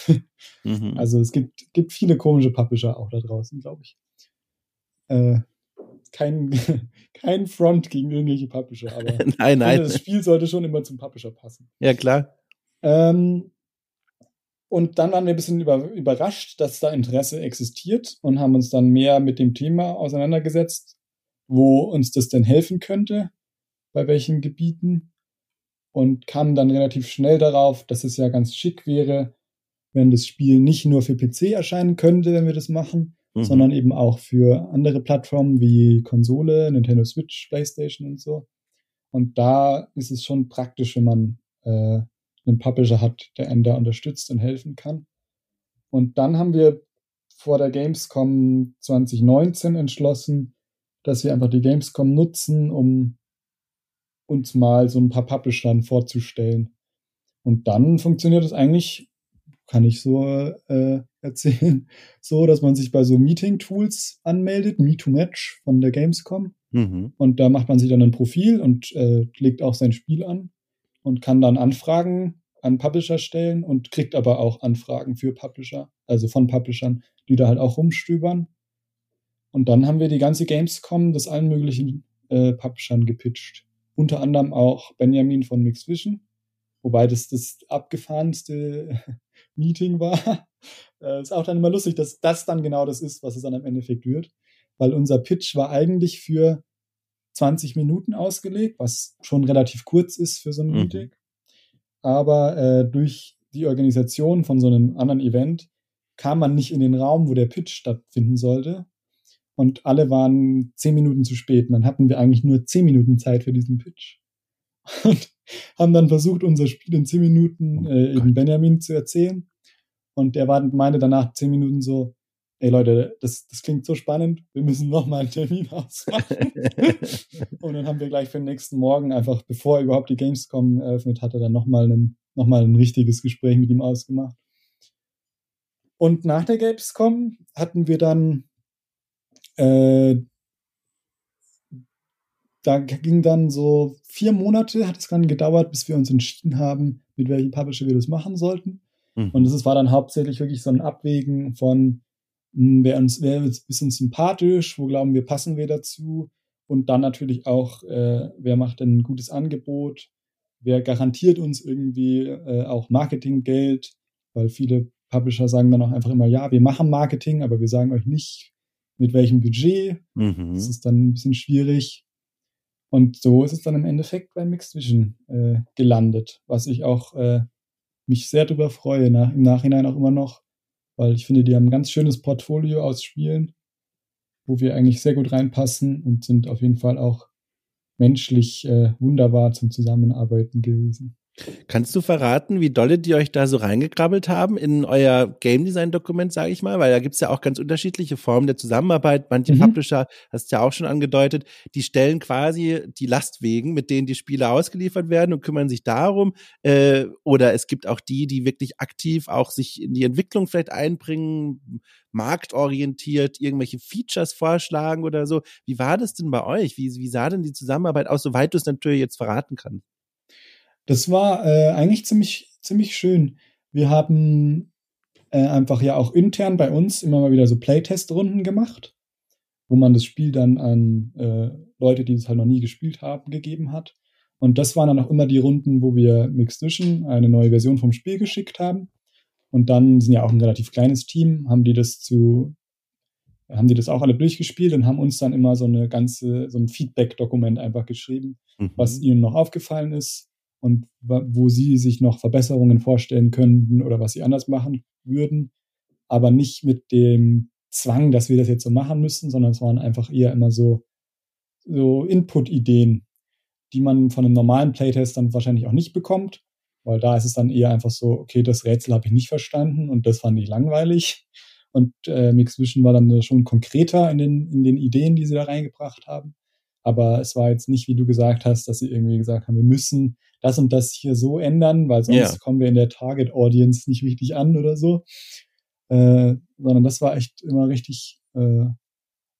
Mhm. Also es gibt, gibt viele komische Publisher auch da draußen, glaube ich. Äh, kein, kein Front gegen irgendwelche Publisher, aber nein, nein. das Spiel sollte schon immer zum Publisher passen. Ja, klar. Ähm, und dann waren wir ein bisschen über, überrascht, dass da Interesse existiert und haben uns dann mehr mit dem Thema auseinandergesetzt, wo uns das denn helfen könnte, bei welchen Gebieten und kam dann relativ schnell darauf, dass es ja ganz schick wäre, wenn das Spiel nicht nur für PC erscheinen könnte, wenn wir das machen, mhm. sondern eben auch für andere Plattformen wie Konsole, Nintendo Switch, PlayStation und so. Und da ist es schon praktisch, wenn man äh, einen Publisher hat, der einen da unterstützt und helfen kann. Und dann haben wir vor der Gamescom 2019 entschlossen, dass wir einfach die Gamescom nutzen, um uns mal so ein paar Publishern vorzustellen. Und dann funktioniert es eigentlich, kann ich so äh, erzählen, so, dass man sich bei so Meeting-Tools anmeldet, Me2Match von der Gamescom. Mhm. Und da macht man sich dann ein Profil und äh, legt auch sein Spiel an und kann dann Anfragen an Publisher stellen und kriegt aber auch Anfragen für Publisher, also von Publishern, die da halt auch rumstöbern. Und dann haben wir die ganze Gamescom des allen möglichen äh, Publishern gepitcht unter anderem auch Benjamin von Mixed Vision, wobei das das abgefahrenste Meeting war. Äh, ist auch dann immer lustig, dass das dann genau das ist, was es dann am Endeffekt wird, weil unser Pitch war eigentlich für 20 Minuten ausgelegt, was schon relativ kurz ist für so ein mhm. Meeting. Aber äh, durch die Organisation von so einem anderen Event kam man nicht in den Raum, wo der Pitch stattfinden sollte, und alle waren zehn Minuten zu spät. Und dann hatten wir eigentlich nur zehn Minuten Zeit für diesen Pitch. Und haben dann versucht, unser Spiel in zehn Minuten oh äh, eben Benjamin zu erzählen. Und der war, meinte danach zehn Minuten so, ey Leute, das, das klingt so spannend, wir müssen nochmal einen Termin ausmachen. und dann haben wir gleich für den nächsten Morgen einfach, bevor er überhaupt die Gamescom eröffnet hatte, dann nochmal ein, noch ein richtiges Gespräch mit ihm ausgemacht. Und nach der Gamescom hatten wir dann äh, da ging dann so vier Monate, hat es dann gedauert, bis wir uns entschieden haben, mit welchem Publisher wir das machen sollten. Mhm. Und das war dann hauptsächlich wirklich so ein Abwägen von, mh, hm, wer, uns, wer ist uns sympathisch, wo glauben wir, passen wir dazu. Und dann natürlich auch, äh, wer macht denn ein gutes Angebot, wer garantiert uns irgendwie äh, auch Marketinggeld, weil viele Publisher sagen dann auch einfach immer, ja, wir machen Marketing, aber wir sagen euch nicht, mit welchem Budget. Mhm. Das ist dann ein bisschen schwierig. Und so ist es dann im Endeffekt bei Mixed Vision äh, gelandet, was ich auch äh, mich sehr darüber freue, nach, im Nachhinein auch immer noch, weil ich finde, die haben ein ganz schönes Portfolio aus Spielen, wo wir eigentlich sehr gut reinpassen und sind auf jeden Fall auch menschlich äh, wunderbar zum Zusammenarbeiten gewesen. Kannst du verraten, wie dolle die euch da so reingekrabbelt haben in euer Game Design Dokument, sage ich mal? Weil da gibt's ja auch ganz unterschiedliche Formen der Zusammenarbeit. Manche mhm. Publisher, hast du ja auch schon angedeutet, die stellen quasi die Lastwegen, mit denen die Spiele ausgeliefert werden und kümmern sich darum. Äh, oder es gibt auch die, die wirklich aktiv auch sich in die Entwicklung vielleicht einbringen, marktorientiert irgendwelche Features vorschlagen oder so. Wie war das denn bei euch? Wie, wie sah denn die Zusammenarbeit aus, soweit du es natürlich jetzt verraten kannst? Das war äh, eigentlich ziemlich, ziemlich schön. Wir haben äh, einfach ja auch intern bei uns immer mal wieder so Playtest-Runden gemacht, wo man das Spiel dann an äh, Leute, die es halt noch nie gespielt haben, gegeben hat. Und das waren dann auch immer die Runden, wo wir Mixed Vision eine neue Version vom Spiel geschickt haben. Und dann sind ja auch ein relativ kleines Team, haben die das zu, haben die das auch alle durchgespielt und haben uns dann immer so eine ganze, so ein Feedback-Dokument einfach geschrieben, mhm. was ihnen noch aufgefallen ist, und wo sie sich noch Verbesserungen vorstellen könnten oder was sie anders machen würden, aber nicht mit dem Zwang, dass wir das jetzt so machen müssen, sondern es waren einfach eher immer so, so Input-Ideen, die man von einem normalen Playtest dann wahrscheinlich auch nicht bekommt, weil da ist es dann eher einfach so, okay, das Rätsel habe ich nicht verstanden und das fand ich langweilig. Und äh, Mixed Vision war dann schon konkreter in den, in den Ideen, die sie da reingebracht haben. Aber es war jetzt nicht, wie du gesagt hast, dass sie irgendwie gesagt haben, wir müssen das und das hier so ändern, weil sonst ja. kommen wir in der Target Audience nicht richtig an oder so. Äh, sondern das war echt immer richtig, äh,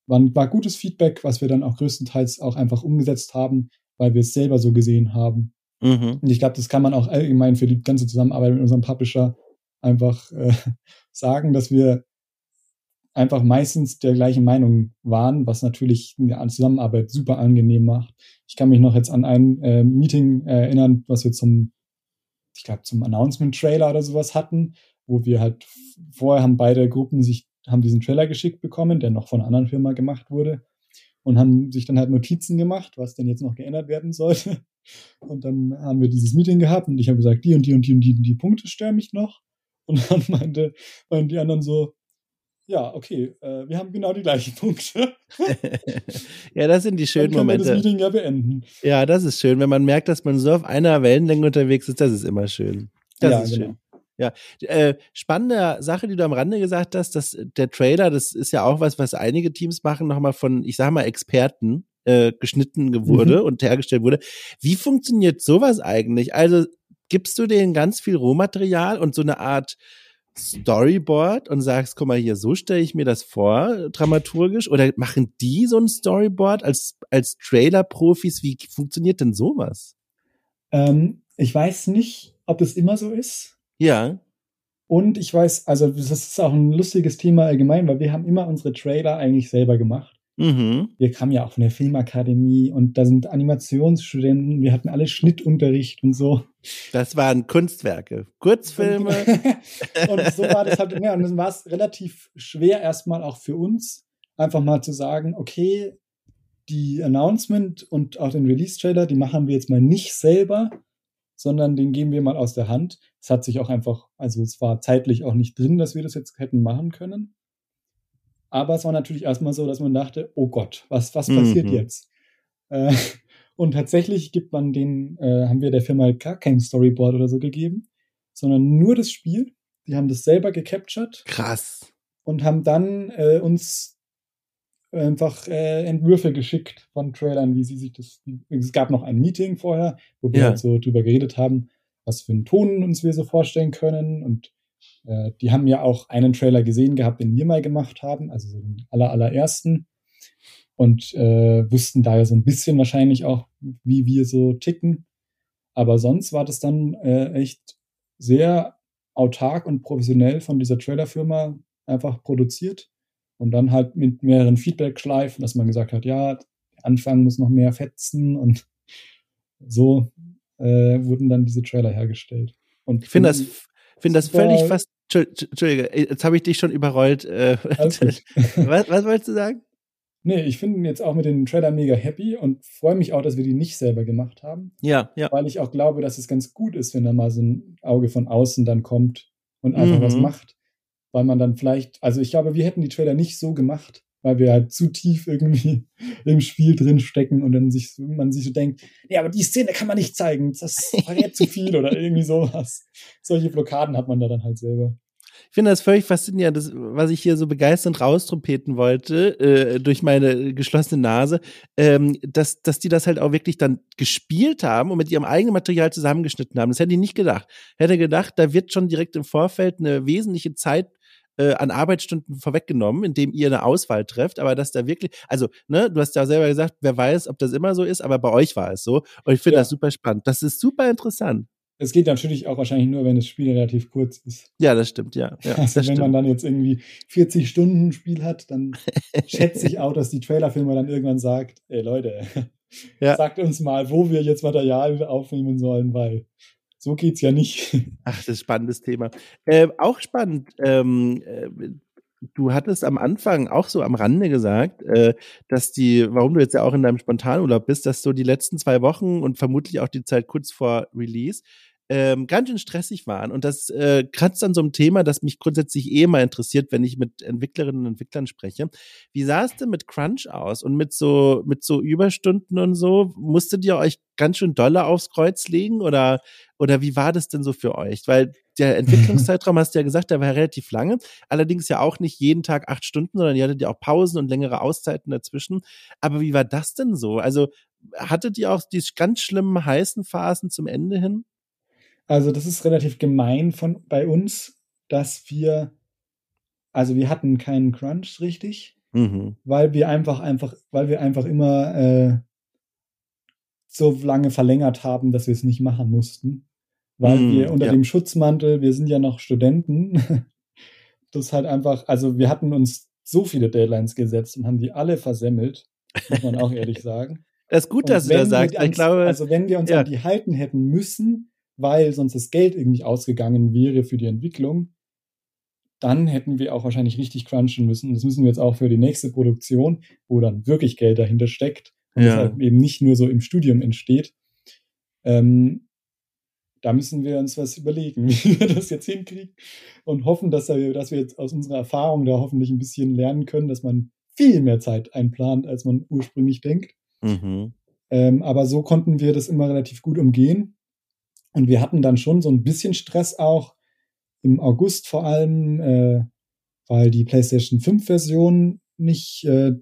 war, war gutes Feedback, was wir dann auch größtenteils auch einfach umgesetzt haben, weil wir es selber so gesehen haben. Mhm. Und ich glaube, das kann man auch allgemein für die ganze Zusammenarbeit mit unserem Publisher einfach äh, sagen, dass wir einfach meistens der gleichen Meinung waren, was natürlich eine Zusammenarbeit super angenehm macht. Ich kann mich noch jetzt an ein äh, Meeting erinnern, was wir zum, ich glaube, zum Announcement-Trailer oder sowas hatten, wo wir halt vorher haben beide Gruppen sich, haben diesen Trailer geschickt bekommen, der noch von einer anderen Firma gemacht wurde und haben sich dann halt Notizen gemacht, was denn jetzt noch geändert werden sollte. Und dann haben wir dieses Meeting gehabt und ich habe gesagt, die und die und die und die, und die Punkte stören mich noch. Und dann meinte, meinten die anderen so, ja, okay, äh, wir haben genau die gleichen Punkte. ja, das sind die schönen Dann Momente. Wir das Meeting ja beenden. Ja, das ist schön. Wenn man merkt, dass man so auf einer Wellenlänge unterwegs ist, das ist immer schön. Das ja, ist genau. schön. Ja, äh, spannende Sache, die du am Rande gesagt hast, dass der Trailer, das ist ja auch was, was einige Teams machen, nochmal von, ich sag mal, Experten äh, geschnitten wurde mhm. und hergestellt wurde. Wie funktioniert sowas eigentlich? Also gibst du denen ganz viel Rohmaterial und so eine Art Storyboard und sagst, guck mal hier, so stelle ich mir das vor, dramaturgisch? Oder machen die so ein Storyboard als, als Trailer-Profis? Wie funktioniert denn sowas? Ähm, ich weiß nicht, ob es immer so ist. Ja. Und ich weiß, also das ist auch ein lustiges Thema allgemein, weil wir haben immer unsere Trailer eigentlich selber gemacht. Mhm. Wir kamen ja auch von der Filmakademie und da sind Animationsstudenten, wir hatten alle Schnittunterricht und so. Das waren Kunstwerke, Kurzfilme. und so war das halt, ja, und dann war es relativ schwer erstmal auch für uns, einfach mal zu sagen, okay, die Announcement und auch den Release-Trailer, die machen wir jetzt mal nicht selber, sondern den geben wir mal aus der Hand. Es hat sich auch einfach, also es war zeitlich auch nicht drin, dass wir das jetzt hätten machen können. Aber es war natürlich erstmal so, dass man dachte, oh Gott, was, was passiert mhm. jetzt? Äh, und tatsächlich gibt man den, äh, haben wir der Firma gar kein Storyboard oder so gegeben, sondern nur das Spiel. Die haben das selber gecaptured. Krass. Und haben dann äh, uns einfach äh, Entwürfe geschickt von Trailern, wie sie sich das. Es gab noch ein Meeting vorher, wo wir ja. halt so drüber geredet haben, was für einen Ton uns wir so vorstellen können und äh, die haben ja auch einen Trailer gesehen gehabt, den wir mal gemacht haben, also den aller, allerersten. Und äh, wussten da ja so ein bisschen wahrscheinlich auch, wie wir so ticken. Aber sonst war das dann äh, echt sehr autark und professionell von dieser Trailerfirma einfach produziert. Und dann halt mit mehreren Feedback-Schleifen, dass man gesagt hat, ja, Anfang muss noch mehr fetzen und so äh, wurden dann diese Trailer hergestellt. Und ich finde das finde das völlig fast. Entschuldige, jetzt habe ich dich schon überrollt. Äh, was, was wolltest du sagen? Nee, ich finde jetzt auch mit den Trailer mega happy und freue mich auch, dass wir die nicht selber gemacht haben. Ja, ja. Weil ich auch glaube, dass es ganz gut ist, wenn da mal so ein Auge von außen dann kommt und einfach mhm. was macht. Weil man dann vielleicht, also ich glaube, wir hätten die Trailer nicht so gemacht, weil wir halt zu tief irgendwie im Spiel drin stecken und dann sich, man sich so denkt, ja, aber die Szene kann man nicht zeigen, das verrät zu viel oder irgendwie sowas. Solche Blockaden hat man da dann halt selber. Ich finde das völlig faszinierend, das, was ich hier so begeisternd raustrumpeten wollte, äh, durch meine geschlossene Nase, ähm, dass, dass die das halt auch wirklich dann gespielt haben und mit ihrem eigenen Material zusammengeschnitten haben. Das hätte ich nicht gedacht. Hätte gedacht, da wird schon direkt im Vorfeld eine wesentliche Zeit äh, an Arbeitsstunden vorweggenommen, indem ihr eine Auswahl trefft, aber dass da wirklich, also, ne, du hast ja selber gesagt, wer weiß, ob das immer so ist, aber bei euch war es so. Und ich finde ja. das super spannend. Das ist super interessant. Es geht natürlich auch wahrscheinlich nur, wenn das Spiel relativ kurz ist. Ja, das stimmt, ja. ja also wenn stimmt. man dann jetzt irgendwie 40 Stunden Spiel hat, dann schätze ich auch, dass die Trailerfilmer dann irgendwann sagt, ey Leute, ja. sagt uns mal, wo wir jetzt Material aufnehmen sollen, weil so geht's ja nicht. Ach, das ist ein spannendes Thema. Äh, auch spannend. Ähm, äh, du hattest am Anfang auch so am Rande gesagt, äh, dass die, warum du jetzt ja auch in deinem Spontanurlaub bist, dass so die letzten zwei Wochen und vermutlich auch die Zeit kurz vor Release ähm, ganz schön stressig waren. Und das äh, kratzt an so einem Thema, das mich grundsätzlich eh mal interessiert, wenn ich mit Entwicklerinnen und Entwicklern spreche. Wie sah es denn mit Crunch aus und mit so, mit so Überstunden und so? Musstet ihr euch ganz schön dolle aufs Kreuz legen oder, oder wie war das denn so für euch? Weil der Entwicklungszeitraum, hast du ja gesagt, der war relativ lange. Allerdings ja auch nicht jeden Tag acht Stunden, sondern ihr hattet ja auch Pausen und längere Auszeiten dazwischen. Aber wie war das denn so? Also hattet ihr auch die ganz schlimmen heißen Phasen zum Ende hin? Also das ist relativ gemein von bei uns, dass wir, also wir hatten keinen Crunch richtig, mhm. weil wir einfach einfach, weil wir einfach immer äh, so lange verlängert haben, dass wir es nicht machen mussten, weil mhm, wir unter ja. dem Schutzmantel, wir sind ja noch Studenten, das halt einfach, also wir hatten uns so viele Deadlines gesetzt und haben die alle versemmelt, muss man auch ehrlich sagen. Das ist gut, dass du das sagst. ich glaube, also wenn wir uns ja. an die halten hätten müssen, weil sonst das Geld irgendwie ausgegangen wäre für die Entwicklung, dann hätten wir auch wahrscheinlich richtig crunchen müssen. Das müssen wir jetzt auch für die nächste Produktion, wo dann wirklich Geld dahinter steckt und ja. halt eben nicht nur so im Studium entsteht. Ähm, da müssen wir uns was überlegen, wie wir das jetzt hinkriegen und hoffen, dass wir, dass wir jetzt aus unserer Erfahrung da hoffentlich ein bisschen lernen können, dass man viel mehr Zeit einplant, als man ursprünglich denkt. Mhm. Ähm, aber so konnten wir das immer relativ gut umgehen. Und wir hatten dann schon so ein bisschen Stress auch im August vor allem, äh, weil die PlayStation 5 Version nicht äh,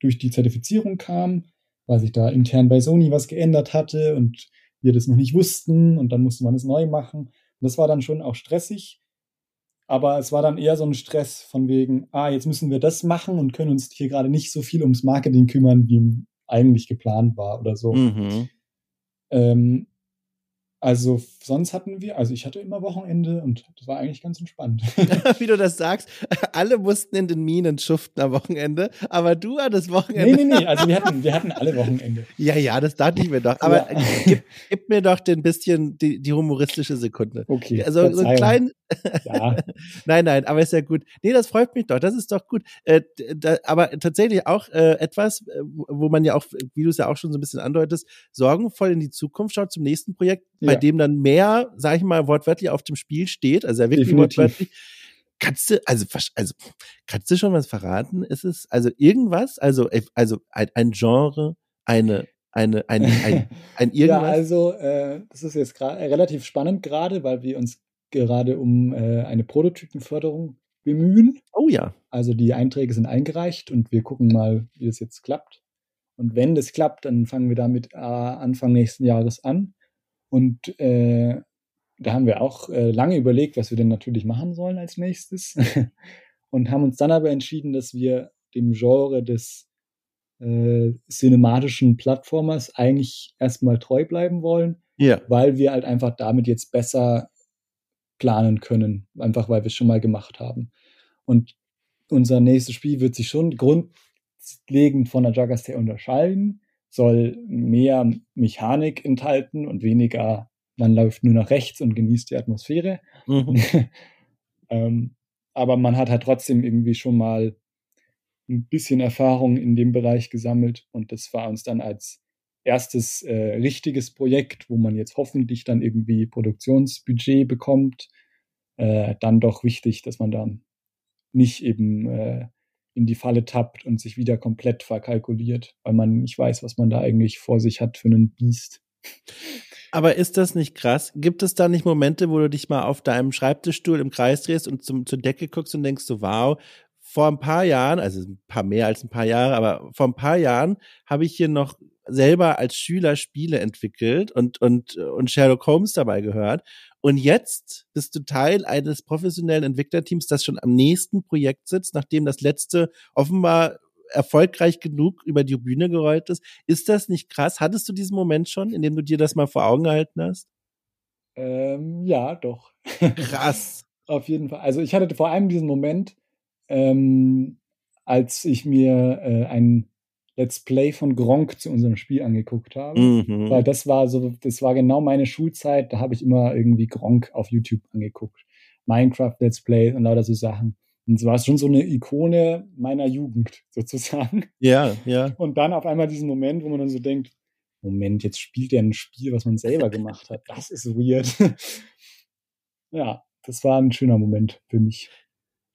durch die Zertifizierung kam, weil sich da intern bei Sony was geändert hatte und wir das noch nicht wussten und dann musste man es neu machen. Und das war dann schon auch stressig. Aber es war dann eher so ein Stress von wegen, ah, jetzt müssen wir das machen und können uns hier gerade nicht so viel ums Marketing kümmern, wie eigentlich geplant war oder so. Mhm. Ähm, also sonst hatten wir, also ich hatte immer Wochenende und das war eigentlich ganz entspannt. Wie du das sagst, alle mussten in den Minen schuften am Wochenende, aber du hattest Wochenende. Nee, nee, nee, also wir hatten, wir hatten alle Wochenende. Ja, ja, das dachte ich mir doch. Aber ja. gib, gib, mir doch den bisschen die, die humoristische Sekunde. Okay. Also so ein klein. Ja. nein, nein, aber ist ja gut. Nee, das freut mich doch, das ist doch gut. Äh, da, aber tatsächlich auch äh, etwas, äh, wo man ja auch, wie du es ja auch schon so ein bisschen andeutest, sorgenvoll in die Zukunft schaut zum nächsten Projekt bei ja. dem dann mehr, sag ich mal, wortwörtlich auf dem Spiel steht, also er wirklich Definitiv. wortwörtlich. Kannst du, also, also, kannst du schon was verraten? Ist es, also irgendwas, also, also ein, ein Genre, eine, eine, ein, ein, ein irgendwas? ja, also, äh, das ist jetzt gerade relativ spannend gerade, weil wir uns gerade um äh, eine Prototypenförderung bemühen. Oh ja. Also die Einträge sind eingereicht und wir gucken mal, wie das jetzt klappt. Und wenn das klappt, dann fangen wir damit äh, Anfang nächsten Jahres an. Und äh, da haben wir auch äh, lange überlegt, was wir denn natürlich machen sollen als nächstes. und haben uns dann aber entschieden, dass wir dem Genre des äh, cinematischen Plattformers eigentlich erstmal treu bleiben wollen, ja. weil wir halt einfach damit jetzt besser planen können, einfach weil wir es schon mal gemacht haben. Und unser nächstes Spiel wird sich schon grundlegend von der Jagaster unterscheiden, soll mehr Mechanik enthalten und weniger, man läuft nur nach rechts und genießt die Atmosphäre. Mhm. ähm, aber man hat halt trotzdem irgendwie schon mal ein bisschen Erfahrung in dem Bereich gesammelt und das war uns dann als erstes äh, richtiges Projekt, wo man jetzt hoffentlich dann irgendwie Produktionsbudget bekommt, äh, dann doch wichtig, dass man dann nicht eben äh, in die Falle tappt und sich wieder komplett verkalkuliert, weil man nicht weiß, was man da eigentlich vor sich hat für einen Biest. Aber ist das nicht krass? Gibt es da nicht Momente, wo du dich mal auf deinem Schreibtischstuhl im Kreis drehst und zum, zur Decke guckst und denkst so, wow, vor ein paar Jahren, also ein paar mehr als ein paar Jahre, aber vor ein paar Jahren habe ich hier noch selber als Schüler Spiele entwickelt und, und, und Sherlock Holmes dabei gehört. Und jetzt bist du Teil eines professionellen Entwicklerteams, das schon am nächsten Projekt sitzt, nachdem das letzte offenbar erfolgreich genug über die Bühne gerollt ist. Ist das nicht krass? Hattest du diesen Moment schon, in dem du dir das mal vor Augen gehalten hast? Ähm, ja, doch. Krass. Auf jeden Fall. Also ich hatte vor allem diesen Moment, ähm, als ich mir äh, ein Let's Play von Gronk zu unserem Spiel angeguckt habe. Mhm. Weil das war so, das war genau meine Schulzeit, da habe ich immer irgendwie Gronk auf YouTube angeguckt. Minecraft Let's Play und lauter so Sachen. Und es war schon so eine Ikone meiner Jugend, sozusagen. Ja, ja. Und dann auf einmal diesen Moment, wo man dann so denkt, Moment, jetzt spielt er ein Spiel, was man selber gemacht hat. Das ist weird. ja, das war ein schöner Moment für mich.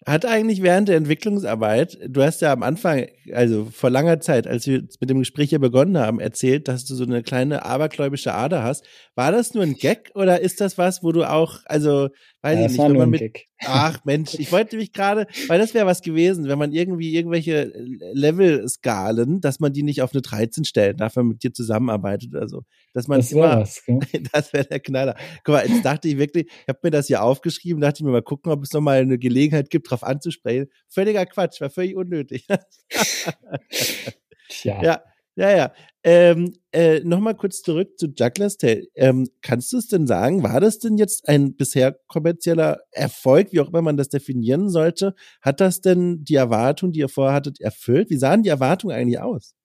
Hat eigentlich während der Entwicklungsarbeit, du hast ja am Anfang, also vor langer Zeit, als wir mit dem Gespräch hier begonnen haben, erzählt, dass du so eine kleine abergläubische Ader hast. War das nur ein Gag oder ist das was, wo du auch, also Weiß ja, ich nicht, wenn man mit, Gag. ach Mensch, ich wollte mich gerade, weil das wäre was gewesen, wenn man irgendwie irgendwelche Level-Skalen, dass man die nicht auf eine 13 stellt, dafür mit dir zusammenarbeitet oder so. Dass man das immer, was, das wäre der Knaller. Guck mal, jetzt dachte ich wirklich, ich habe mir das hier aufgeschrieben, dachte ich mir mal gucken, ob es nochmal eine Gelegenheit gibt, drauf anzusprechen. Völliger Quatsch, war völlig unnötig. Tja. Ja, ja, ja. Ähm, äh, Nochmal kurz zurück zu Juggler's Tale. Ähm, kannst du es denn sagen, war das denn jetzt ein bisher kommerzieller Erfolg, wie auch immer man das definieren sollte? Hat das denn die Erwartung, die ihr vorhattet, erfüllt? Wie sahen die Erwartungen eigentlich aus?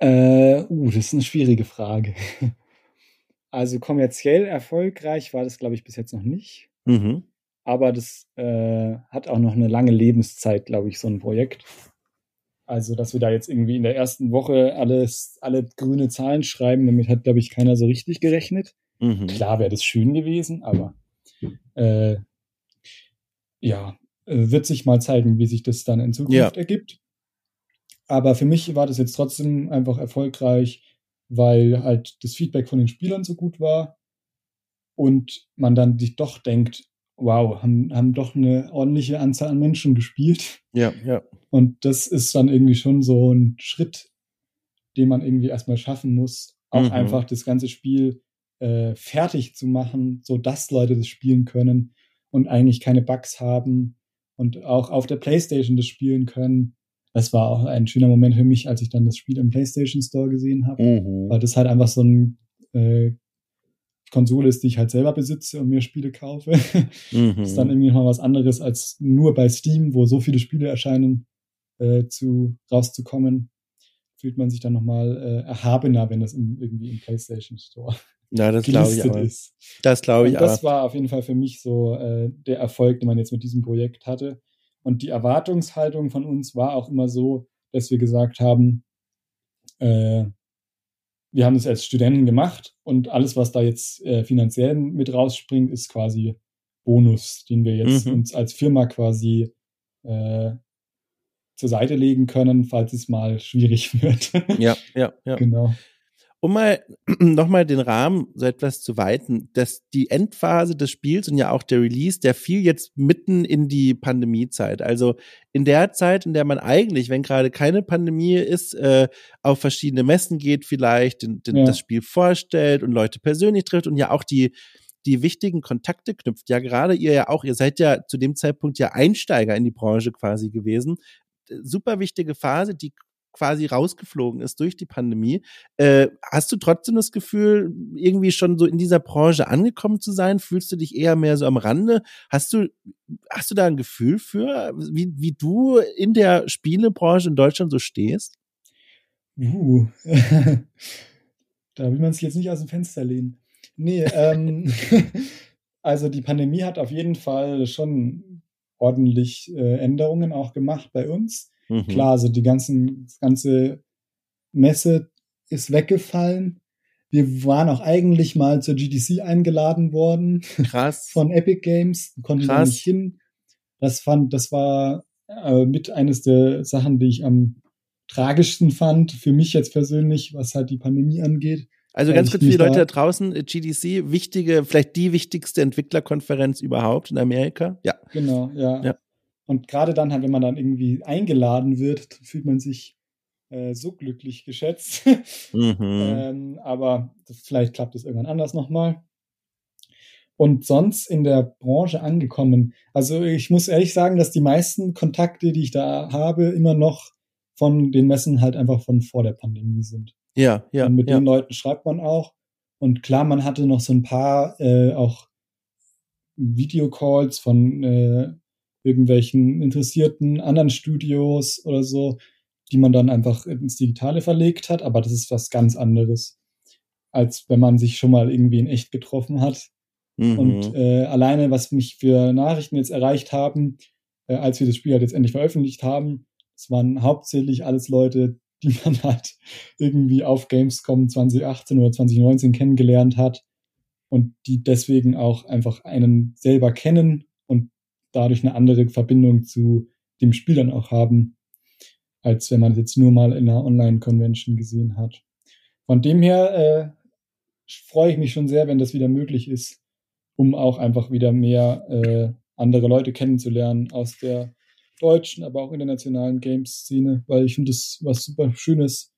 Äh, uh, das ist eine schwierige Frage. Also kommerziell erfolgreich war das, glaube ich, bis jetzt noch nicht. Mhm. Aber das äh, hat auch noch eine lange Lebenszeit, glaube ich, so ein Projekt. Also, dass wir da jetzt irgendwie in der ersten Woche alles, alle grüne Zahlen schreiben, damit hat, glaube ich, keiner so richtig gerechnet. Mhm. Klar wäre das schön gewesen, aber äh, ja, äh, wird sich mal zeigen, wie sich das dann in Zukunft ja. ergibt. Aber für mich war das jetzt trotzdem einfach erfolgreich, weil halt das Feedback von den Spielern so gut war und man dann sich doch denkt, wow, haben, haben doch eine ordentliche Anzahl an Menschen gespielt. Ja, ja. Und das ist dann irgendwie schon so ein Schritt, den man irgendwie erstmal schaffen muss, auch mhm. einfach das ganze Spiel äh, fertig zu machen, so dass Leute das spielen können und eigentlich keine Bugs haben und auch auf der PlayStation das spielen können. Das war auch ein schöner Moment für mich, als ich dann das Spiel im PlayStation Store gesehen habe, mhm. weil das halt einfach so ein äh, Konsole ist, die ich halt selber besitze und mir Spiele kaufe. Mhm. ist dann irgendwie nochmal was anderes als nur bei Steam, wo so viele Spiele erscheinen, äh, zu rauszukommen. Fühlt man sich dann nochmal äh, erhabener, wenn das im, irgendwie im PlayStation Store ja, das glaube ich aber. Ist. Das glaube ich und Das war auf jeden Fall für mich so äh, der Erfolg, den man jetzt mit diesem Projekt hatte. Und die Erwartungshaltung von uns war auch immer so, dass wir gesagt haben, äh, wir haben es als Studenten gemacht und alles, was da jetzt äh, finanziell mit rausspringt, ist quasi Bonus, den wir jetzt mhm. uns als Firma quasi äh, zur Seite legen können, falls es mal schwierig wird. Ja, ja, ja. Genau um mal nochmal den Rahmen so etwas zu weiten, dass die Endphase des Spiels und ja auch der Release, der fiel jetzt mitten in die Pandemiezeit. Also in der Zeit, in der man eigentlich, wenn gerade keine Pandemie ist, äh, auf verschiedene Messen geht, vielleicht den, den, ja. das Spiel vorstellt und Leute persönlich trifft und ja auch die die wichtigen Kontakte knüpft. Ja, gerade ihr ja auch, ihr seid ja zu dem Zeitpunkt ja Einsteiger in die Branche quasi gewesen. Super wichtige Phase, die quasi rausgeflogen ist durch die Pandemie. Äh, hast du trotzdem das Gefühl, irgendwie schon so in dieser Branche angekommen zu sein? Fühlst du dich eher mehr so am Rande? Hast du, hast du da ein Gefühl für, wie, wie du in der Spielebranche in Deutschland so stehst? Uh. da will man sich jetzt nicht aus dem Fenster lehnen. Nee, ähm, also die Pandemie hat auf jeden Fall schon ordentlich äh, Änderungen auch gemacht bei uns. Mhm. Klar, also die ganzen, das ganze Messe ist weggefallen. Wir waren auch eigentlich mal zur GDC eingeladen worden. Krass. Von Epic Games, konnten Krass. da nicht hin. Das fand, das war äh, mit eines der Sachen, die ich am tragischsten fand, für mich jetzt persönlich, was halt die Pandemie angeht. Also ganz kurz für die Leute da draußen, GDC, wichtige, vielleicht die wichtigste Entwicklerkonferenz überhaupt in Amerika. Ja. Genau, ja. ja. Und gerade dann halt, wenn man dann irgendwie eingeladen wird, fühlt man sich äh, so glücklich geschätzt. Mhm. ähm, aber vielleicht klappt es irgendwann anders nochmal. Und sonst in der Branche angekommen. Also ich muss ehrlich sagen, dass die meisten Kontakte, die ich da habe, immer noch von den Messen halt einfach von vor der Pandemie sind. Ja, ja. Und mit ja. den Leuten schreibt man auch. Und klar, man hatte noch so ein paar äh, auch Videocalls von äh, irgendwelchen interessierten anderen Studios oder so, die man dann einfach ins Digitale verlegt hat, aber das ist was ganz anderes, als wenn man sich schon mal irgendwie in echt getroffen hat. Mhm. Und äh, alleine, was mich für Nachrichten jetzt erreicht haben, äh, als wir das Spiel halt jetzt endlich veröffentlicht haben, es waren hauptsächlich alles Leute, die man halt irgendwie auf Gamescom 2018 oder 2019 kennengelernt hat und die deswegen auch einfach einen selber kennen dadurch eine andere Verbindung zu dem Spiel dann auch haben, als wenn man es jetzt nur mal in einer Online-Convention gesehen hat. Von dem her äh, freue ich mich schon sehr, wenn das wieder möglich ist, um auch einfach wieder mehr äh, andere Leute kennenzulernen aus der deutschen, aber auch internationalen Games-Szene, weil ich finde das was super Schönes.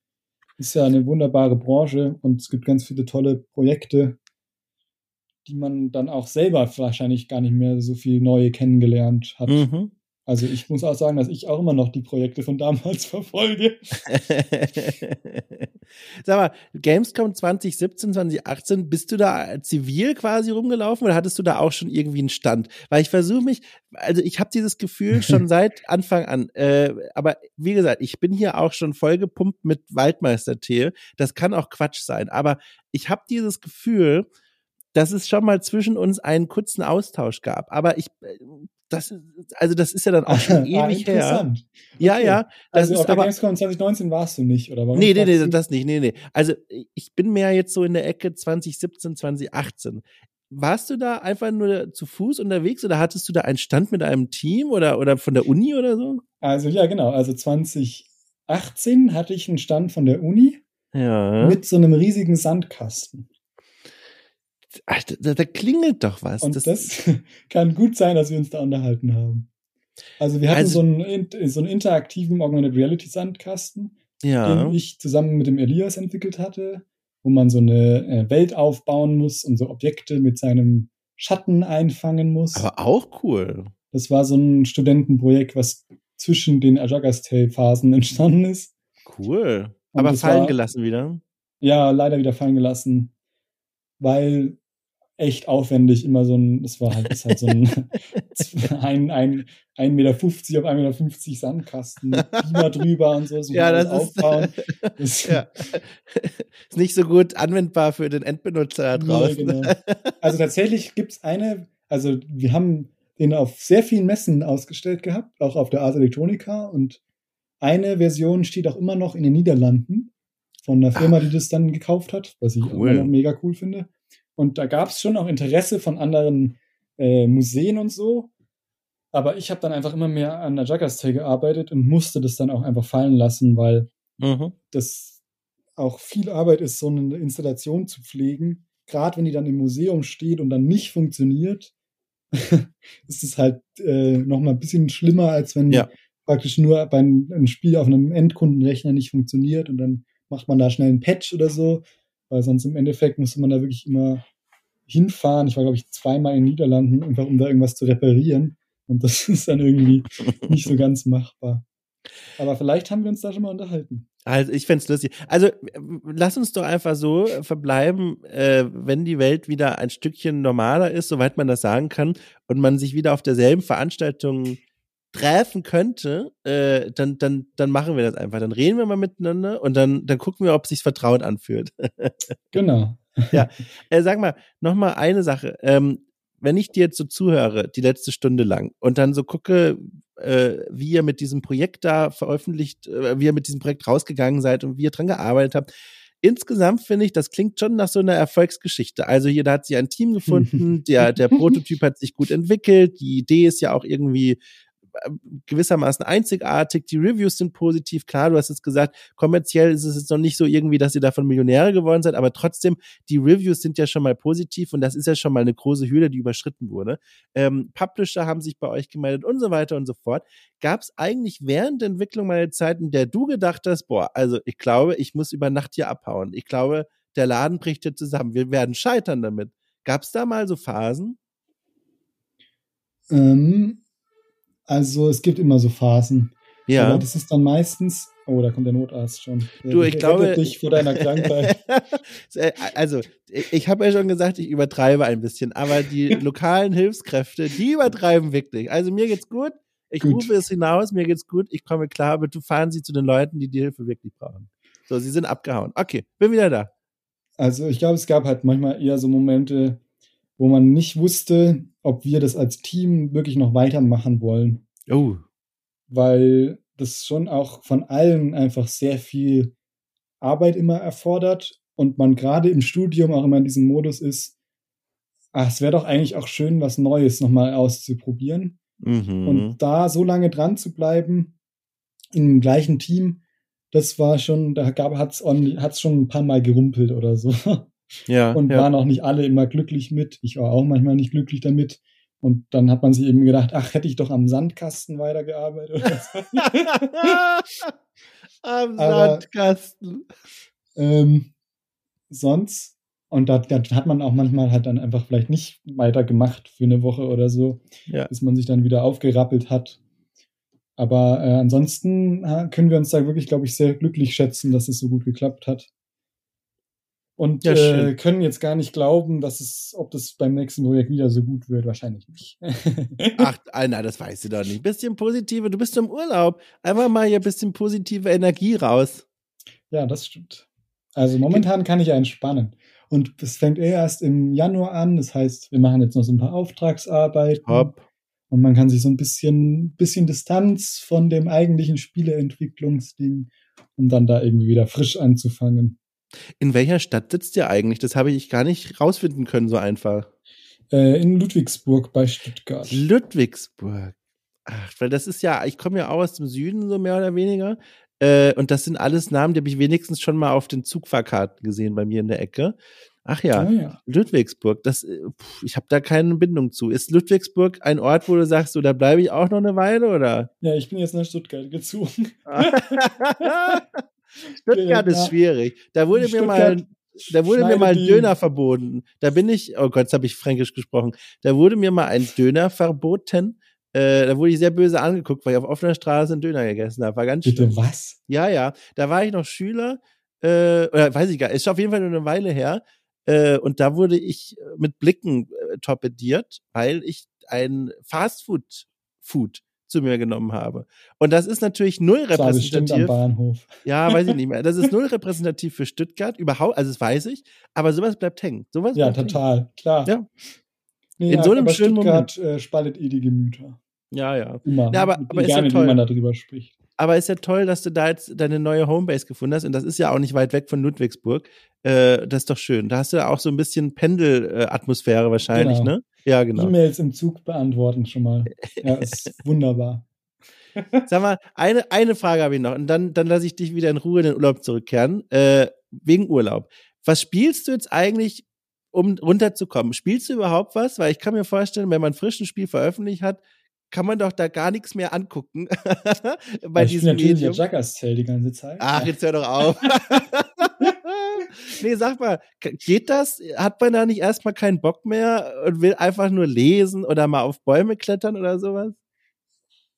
Ist ja eine wunderbare Branche und es gibt ganz viele tolle Projekte, die man dann auch selber wahrscheinlich gar nicht mehr so viel neue kennengelernt hat. Mhm. Also ich muss auch sagen, dass ich auch immer noch die Projekte von damals verfolge. Sag mal, Gamescom 2017, 2018, bist du da zivil quasi rumgelaufen oder hattest du da auch schon irgendwie einen Stand? Weil ich versuche mich, also ich habe dieses Gefühl schon seit Anfang an, äh, aber wie gesagt, ich bin hier auch schon vollgepumpt mit Waldmeister-Tee. Das kann auch Quatsch sein, aber ich habe dieses Gefühl, dass es schon mal zwischen uns einen kurzen Austausch gab. Aber ich, äh, das, also das ist ja dann auch schon ah, ewig her. Ja, okay. ja. Das also ist auf der aber, Gamescom 2019 warst du nicht, oder warum? Nee, nee, nee, das nicht, nee, nee. Also ich bin mehr jetzt so in der Ecke 2017, 2018. Warst du da einfach nur zu Fuß unterwegs oder hattest du da einen Stand mit einem Team oder, oder von der Uni oder so? Also ja, genau. Also 2018 hatte ich einen Stand von der Uni ja. mit so einem riesigen Sandkasten. Ach, da, da, klingelt doch was. Und das, das, kann gut sein, dass wir uns da unterhalten haben. Also wir hatten also, so, einen, so einen interaktiven Augmented Reality Sandkasten, ja. den ich zusammen mit dem Elias entwickelt hatte, wo man so eine äh, Welt aufbauen muss und so Objekte mit seinem Schatten einfangen muss. Aber auch cool. Das war so ein Studentenprojekt, was zwischen den Ajagas Tale Phasen entstanden ist. Cool. Und Aber fallen war, gelassen wieder? Ja, leider wieder fallen gelassen, weil echt aufwendig, immer so ein, das war halt, ist halt so ein, ein, ein, 1,50 Meter auf 1,50 Meter Sandkasten mit Beamer drüber und so, so ja, das aufbauen. Ist, ja. ist nicht so gut anwendbar für den Endbenutzer da draußen. Nee, genau. Also tatsächlich gibt's eine, also wir haben den auf sehr vielen Messen ausgestellt gehabt, auch auf der Ars Electronica und eine Version steht auch immer noch in den Niederlanden von einer Firma, Ach. die das dann gekauft hat, was ich cool. immer noch mega cool finde. Und da gab es schon auch Interesse von anderen äh, Museen und so. Aber ich habe dann einfach immer mehr an der Jaggers Tale gearbeitet und musste das dann auch einfach fallen lassen, weil mhm. das auch viel Arbeit ist, so eine Installation zu pflegen. Gerade wenn die dann im Museum steht und dann nicht funktioniert, ist es halt äh, noch mal ein bisschen schlimmer, als wenn ja. praktisch nur beim ein Spiel auf einem Endkundenrechner nicht funktioniert und dann macht man da schnell einen Patch oder so weil sonst im Endeffekt musste man da wirklich immer hinfahren. Ich war, glaube ich, zweimal in den Niederlanden, einfach um da irgendwas zu reparieren. Und das ist dann irgendwie nicht so ganz machbar. Aber vielleicht haben wir uns da schon mal unterhalten. Also ich fände lustig. Also lass uns doch einfach so verbleiben, äh, wenn die Welt wieder ein Stückchen normaler ist, soweit man das sagen kann, und man sich wieder auf derselben Veranstaltung treffen könnte, äh, dann, dann, dann machen wir das einfach. Dann reden wir mal miteinander und dann, dann gucken wir, ob es sich vertraut anfühlt. genau. ja. Äh, sag mal, noch mal eine Sache. Ähm, wenn ich dir jetzt so zuhöre, die letzte Stunde lang, und dann so gucke, äh, wie ihr mit diesem Projekt da veröffentlicht, äh, wie ihr mit diesem Projekt rausgegangen seid und wie ihr dran gearbeitet habt, insgesamt finde ich, das klingt schon nach so einer Erfolgsgeschichte. Also hier, da hat sie ein Team gefunden, der, der Prototyp hat sich gut entwickelt, die Idee ist ja auch irgendwie gewissermaßen einzigartig. Die Reviews sind positiv. Klar, du hast es gesagt, kommerziell ist es jetzt noch nicht so irgendwie, dass ihr davon Millionäre geworden seid, aber trotzdem, die Reviews sind ja schon mal positiv und das ist ja schon mal eine große Hürde, die überschritten wurde. Ähm, Publisher haben sich bei euch gemeldet und so weiter und so fort. Gab es eigentlich während der Entwicklung mal eine Zeit, in der du gedacht hast, boah, also ich glaube, ich muss über Nacht hier abhauen. Ich glaube, der Laden bricht hier zusammen. Wir werden scheitern damit. Gab es da mal so Phasen? Ähm, also es gibt immer so Phasen. Ja. Aber das ist dann meistens. Oh, da kommt der Notarzt schon. Der Du, ich glaube- dich vor deiner Krankheit. also, ich, ich habe ja schon gesagt, ich übertreibe ein bisschen, aber die lokalen Hilfskräfte, die übertreiben wirklich. Also mir geht's gut, ich Gut. rufe es hinaus, mir geht's gut, ich komme klar, aber du fahren Sie zu den Leuten, die die Hilfe wirklich brauchen. So, sie sind abgehauen. Okay, bin wieder da. Also ich glaube, es gab halt manchmal eher so Momente, wo man nicht wusste, ob wir das als Team wirklich noch weitermachen wollen. Oh, weil das schon auch von allen einfach sehr viel Arbeit immer erfordert und man gerade im Studium auch immer in diesem Modus ist, ach, es wäre doch eigentlich auch schön, was Neues nochmal auszuprobieren. mhm. Und da so lange dran zu bleiben, im gleichen Team, das war schon, da ordentlich, hat's schon ein paar Mal gerumpelt oder so. Ja, Und ja. waren auch nicht alle immer glücklich mit. Ich war auch manchmal nicht glücklich damit. Und dann hat man sich eben gedacht, ach, hätte ich doch am Sandkasten weitergearbeitet. Am Aber- Sandkasten. ähm, sonst, und da, da hat man auch manchmal halt dann einfach vielleicht nicht weitergemacht für eine Woche oder so, Ja. bis man sich dann wieder aufgerappelt hat. Aber äh, ansonsten können wir uns da wirklich, glaube ich, sehr glücklich schätzen, dass es so gut geklappt hat. Und Ja, äh, können jetzt gar nicht glauben, dass es, ob das beim nächsten Projekt wieder so gut wird. Wahrscheinlich nicht. Ach, Alter, das weißt du doch nicht. Bisschen positive, du bist im Urlaub. Einfach mal hier ein bisschen positive Energie raus. Ja, das stimmt. Also momentan kann ich ja entspannen. Und es fängt eh erst im Januar an. Das heißt, wir machen jetzt noch so ein paar Auftragsarbeiten. Hopp. Und man kann sich so ein bisschen, bisschen Distanz von dem eigentlichen Spieleentwicklungsding, um dann da irgendwie wieder frisch anzufangen. In welcher Stadt sitzt ihr eigentlich? Das habe ich gar nicht rausfinden können, so einfach. Äh, in Ludwigsburg bei Stuttgart. Ludwigsburg. Ach, weil das ist ja, ich komme ja auch aus dem Süden, so mehr oder weniger. Äh, und das sind alles Namen, die habe ich wenigstens schon mal auf den Zugfahrkarten gesehen bei mir in der Ecke. Ach ja, Ah, ja. Ludwigsburg, das, äh, pf, ich habe da keine Bindung zu. Ist Ludwigsburg ein Ort, wo du sagst, so, da bleibe ich auch noch eine Weile, oder? ja, ich bin jetzt nach Stuttgart gezogen. Stuttgart ist schwierig. Da wurde mir mal, da wurde mir mal ein Döner verboten. Da bin ich, oh Gott, jetzt habe ich fränkisch gesprochen. Da wurde mir mal ein Döner verboten. Äh, da wurde ich sehr böse angeguckt, weil ich auf offener Straße einen Döner gegessen habe. War ganz schlimm. Bitte was? Ja, ja. Da war ich noch Schüler, äh, oder weiß ich gar nicht, ist auf jeden Fall nur eine Weile her. Äh, und da wurde ich mit Blicken äh, torpediert, weil ich ein Fastfood Food zu mir genommen habe. Und das ist natürlich null Das war bestimmt am repräsentativ. Bahnhof. Ja, weiß ich nicht mehr. Das ist null repräsentativ für Stuttgart, überhaupt, also das weiß ich, aber sowas bleibt hängen. Sowas Ja, bleibt hängen. total, klar. Ja. Nee, In so einem aber schönen Stuttgart äh, spaltet eh die Gemüter. Ja, ja. Immer. Ja, aber- aber ist ja toll. man darüber spricht. Aber ist ja toll, dass du da jetzt deine neue Homebase gefunden hast. Und das ist ja auch nicht weit weg von Ludwigsburg. Äh, das ist doch schön. Da hast du ja auch so ein bisschen Pendelatmosphäre wahrscheinlich, Genau. ne? Ja, genau. E-Mails im Zug beantworten schon mal. Ja, ist wunderbar. Sag mal, eine, eine Frage habe ich noch. Und dann, dann lasse ich dich wieder in Ruhe in den Urlaub zurückkehren. Äh, wegen Urlaub. Was spielst du jetzt eigentlich, um runterzukommen? Spielst du überhaupt was? Weil ich kann mir vorstellen, wenn man frisch ein Spiel veröffentlicht hat, kann man doch da gar nichts mehr angucken bei ich diesem natürlich Medium. ja Jackass Tale die ganze Zeit. Ach, jetzt hör doch auf. nee, sag mal, geht das? Hat man da nicht erstmal keinen Bock mehr und will einfach nur lesen oder mal auf Bäume klettern oder sowas?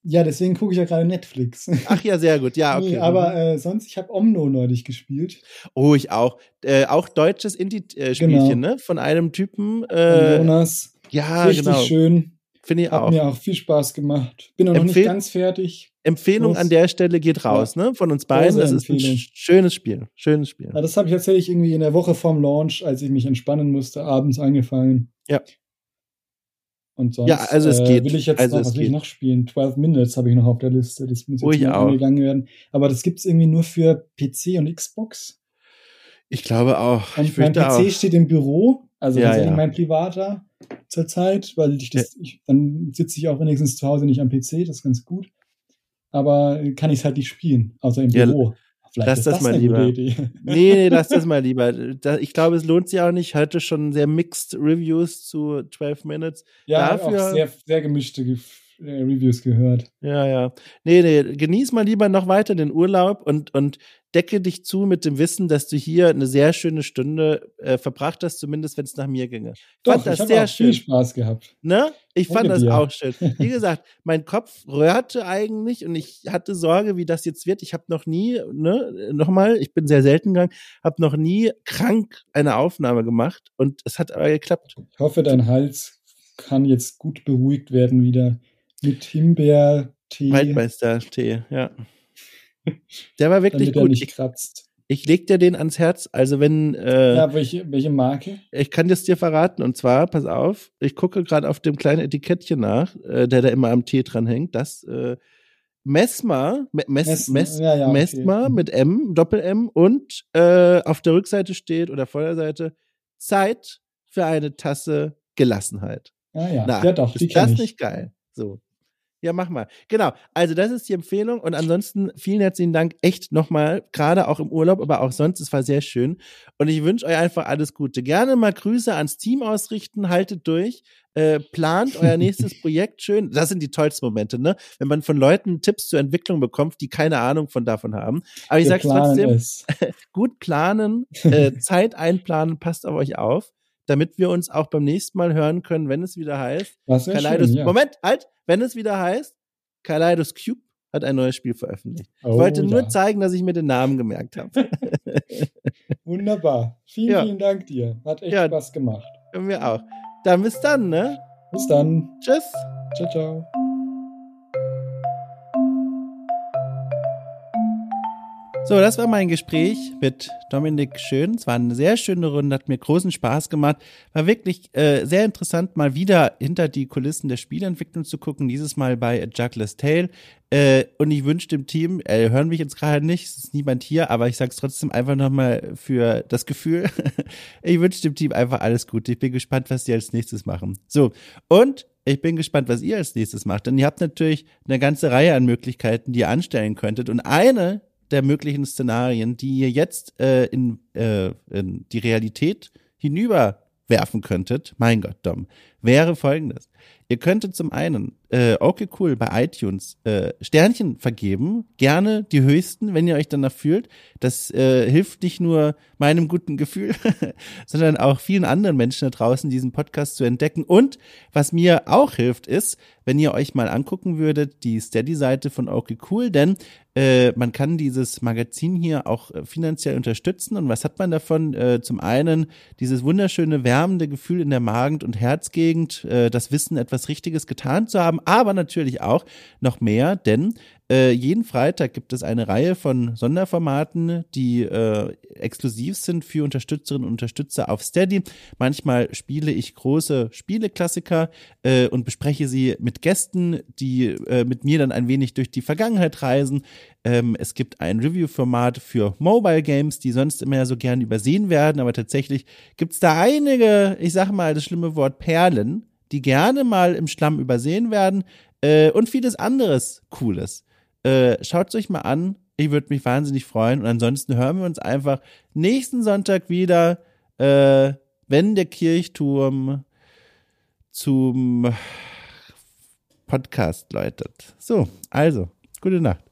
Ja, deswegen gucke ich ja gerade Netflix. Ach ja, sehr gut. Ja, okay. Nee, aber äh, sonst, ich habe Omno neulich gespielt. oh, ich auch. Äh, auch deutsches Indie-Spielchen, ne? Von einem Typen. Äh, Jonas. ja, Richtig genau. schön. Finde ich Hat auch. mir auch viel Spaß gemacht. Bin auch noch Empfehl- nicht ganz fertig. Empfehlung Groß- an der Stelle geht raus, ne? Von uns beiden. Das ist ein schönes Spiel. Schönes Spiel. Ja, das habe ich tatsächlich irgendwie in der Woche vorm Launch, als ich mich entspannen musste, abends angefangen. Ja. Und sonst Ja, also es äh, geht. will ich jetzt Also noch, es was will ich noch spielen? 12 Minutes habe ich noch auf der Liste. Das muss Oh, jetzt mal auch. angegangen werden. Aber das gibt's irgendwie nur für PC und Xbox. Ich glaube auch. Und ich mein PC auch. steht im Büro Also Ja, ja. ja mein privater zurzeit, weil ich das, ich, dann sitze ich auch wenigstens zu Hause nicht am PC, das ist ganz gut. Aber kann ich es halt nicht spielen, außer im Ja, Büro. Vielleicht lass das das, mal lieber. Nee, nee, lass das mal lieber. Da, ich glaube, es lohnt sich auch nicht. Heute schon sehr mixed Reviews zu 12 Minutes. Ja, Dafür- auch sehr, sehr gemischte Gef- äh, Reviews gehört. Ja, ja. Nee, nee, genieß mal lieber noch weiter den Urlaub und, und decke dich zu mit dem Wissen, dass du hier eine sehr schöne Stunde äh, verbracht hast, zumindest wenn es nach mir ginge. Doch, fand das ich sehr auch viel schön. Spaß gehabt. Ne? Ich fand Danke das dir. auch schön. Wie gesagt, mein Kopf röhrte eigentlich und ich hatte Sorge, wie das jetzt wird. Ich habe noch nie, ne, nochmal, ich bin sehr selten gegangen, habe noch nie krank eine Aufnahme gemacht und es hat aber geklappt. Ich hoffe, dein Hals kann jetzt gut beruhigt werden wieder mit Himbeertee, Waldmeister-Tee, ja. Der war wirklich gut. nicht Ich, kratzt. ich leg dir den ans Herz. Also wenn, äh, Ja, welche, welche Marke? ich kann das dir verraten. Und zwar, pass auf, ich gucke gerade auf dem kleinen Etikettchen nach, äh, der da immer am Tee dran hängt. Das äh, Mesmer, Me Mess, Mess- Mess, ja, ja, okay. Mesmer mit M, Doppel-M und äh, auf der Rückseite steht oder Vorderseite Zeit für eine Tasse Gelassenheit. Ah ja, Na, ja doch, die ist das ich. nicht geil? So. Ja, mach mal. Genau. Also, das ist die Empfehlung. Und ansonsten vielen herzlichen Dank. Echt nochmal. Gerade auch im Urlaub, aber auch sonst. Es war sehr schön. Und ich wünsche euch einfach alles Gute. Gerne mal Grüße ans Team ausrichten. Haltet durch. Äh, plant euer nächstes Projekt schön. Das sind die tollsten Momente, ne? Wenn man von Leuten Tipps zur Entwicklung bekommt, die keine Ahnung von davon haben. Aber ich Wir sag's trotzdem gut planen, äh, Zeit einplanen, passt auf euch auf, damit wir uns auch beim nächsten Mal hören können, wenn es wieder heißt. Wäre Kaleidos schön, ja. Moment, halt, wenn es wieder heißt, Kaleidos Cube hat ein neues Spiel veröffentlicht. Ich Oh, wollte nur ja. zeigen, dass ich mir den Namen gemerkt habe. Wunderbar. Vielen, Ja. vielen Dank dir. Hat echt. Spaß gemacht. Und wir auch. Dann bis dann, ne? Bis dann. Tschüss. Ciao, ciao. So, das war mein Gespräch mit Dominik Schön. Es war eine sehr schöne Runde, hat mir großen Spaß gemacht. War wirklich äh, sehr interessant, mal wieder hinter die Kulissen der Spielentwicklung zu gucken. Dieses Mal bei A Juggler's Tale. Äh, und ich wünsche dem Team, äh, hören mich jetzt gerade nicht, es ist niemand hier, aber ich sag's trotzdem einfach nochmal für das Gefühl. ich wünsche dem Team einfach alles Gute. Ich bin gespannt, was die als nächstes machen. So, und ich bin gespannt, was ihr als nächstes macht. Denn ihr habt natürlich eine ganze Reihe an Möglichkeiten, die ihr anstellen könntet. Und eine der möglichen Szenarien, die ihr jetzt äh, in, äh, in die Realität hinüberwerfen könntet, mein Gott, Dom, wäre folgendes. Ihr könntet zum einen, äh, okay, cool, bei iTunes äh, Sternchen vergeben, gerne die höchsten, wenn ihr euch danach fühlt. Das äh, hilft nicht nur meinem guten Gefühl, sondern auch vielen anderen Menschen da draußen, diesen Podcast zu entdecken. Und was mir auch hilft, ist, wenn ihr euch mal angucken würdet, die Steady-Seite von Okay Cool, denn äh, man kann dieses Magazin hier auch äh, finanziell unterstützen. Und was hat man davon? Äh, zum einen dieses wunderschöne wärmende Gefühl in der Magen- und Herzgegend, äh, das Wissen, etwas Richtiges getan zu haben, aber natürlich auch noch mehr, denn äh, jeden Freitag gibt es eine Reihe von Sonderformaten, die äh, exklusiv sind für Unterstützerinnen und Unterstützer auf Steady. Manchmal spiele ich große Spieleklassiker äh, und bespreche sie mit Gästen, die äh, mit mir dann ein wenig durch die Vergangenheit reisen. Ähm, es gibt ein Review-Format für Mobile Games, die sonst immer so gern übersehen werden, aber tatsächlich gibt es da einige, ich sag mal das schlimme Wort Perlen, die gerne mal im Schlamm übersehen werden äh, und vieles anderes Cooles. Äh, Schaut es euch mal an. Ich würde mich wahnsinnig freuen. Und ansonsten hören wir uns einfach nächsten Sonntag wieder, äh, wenn der Kirchturm zum Podcast läutet. So, also, gute Nacht.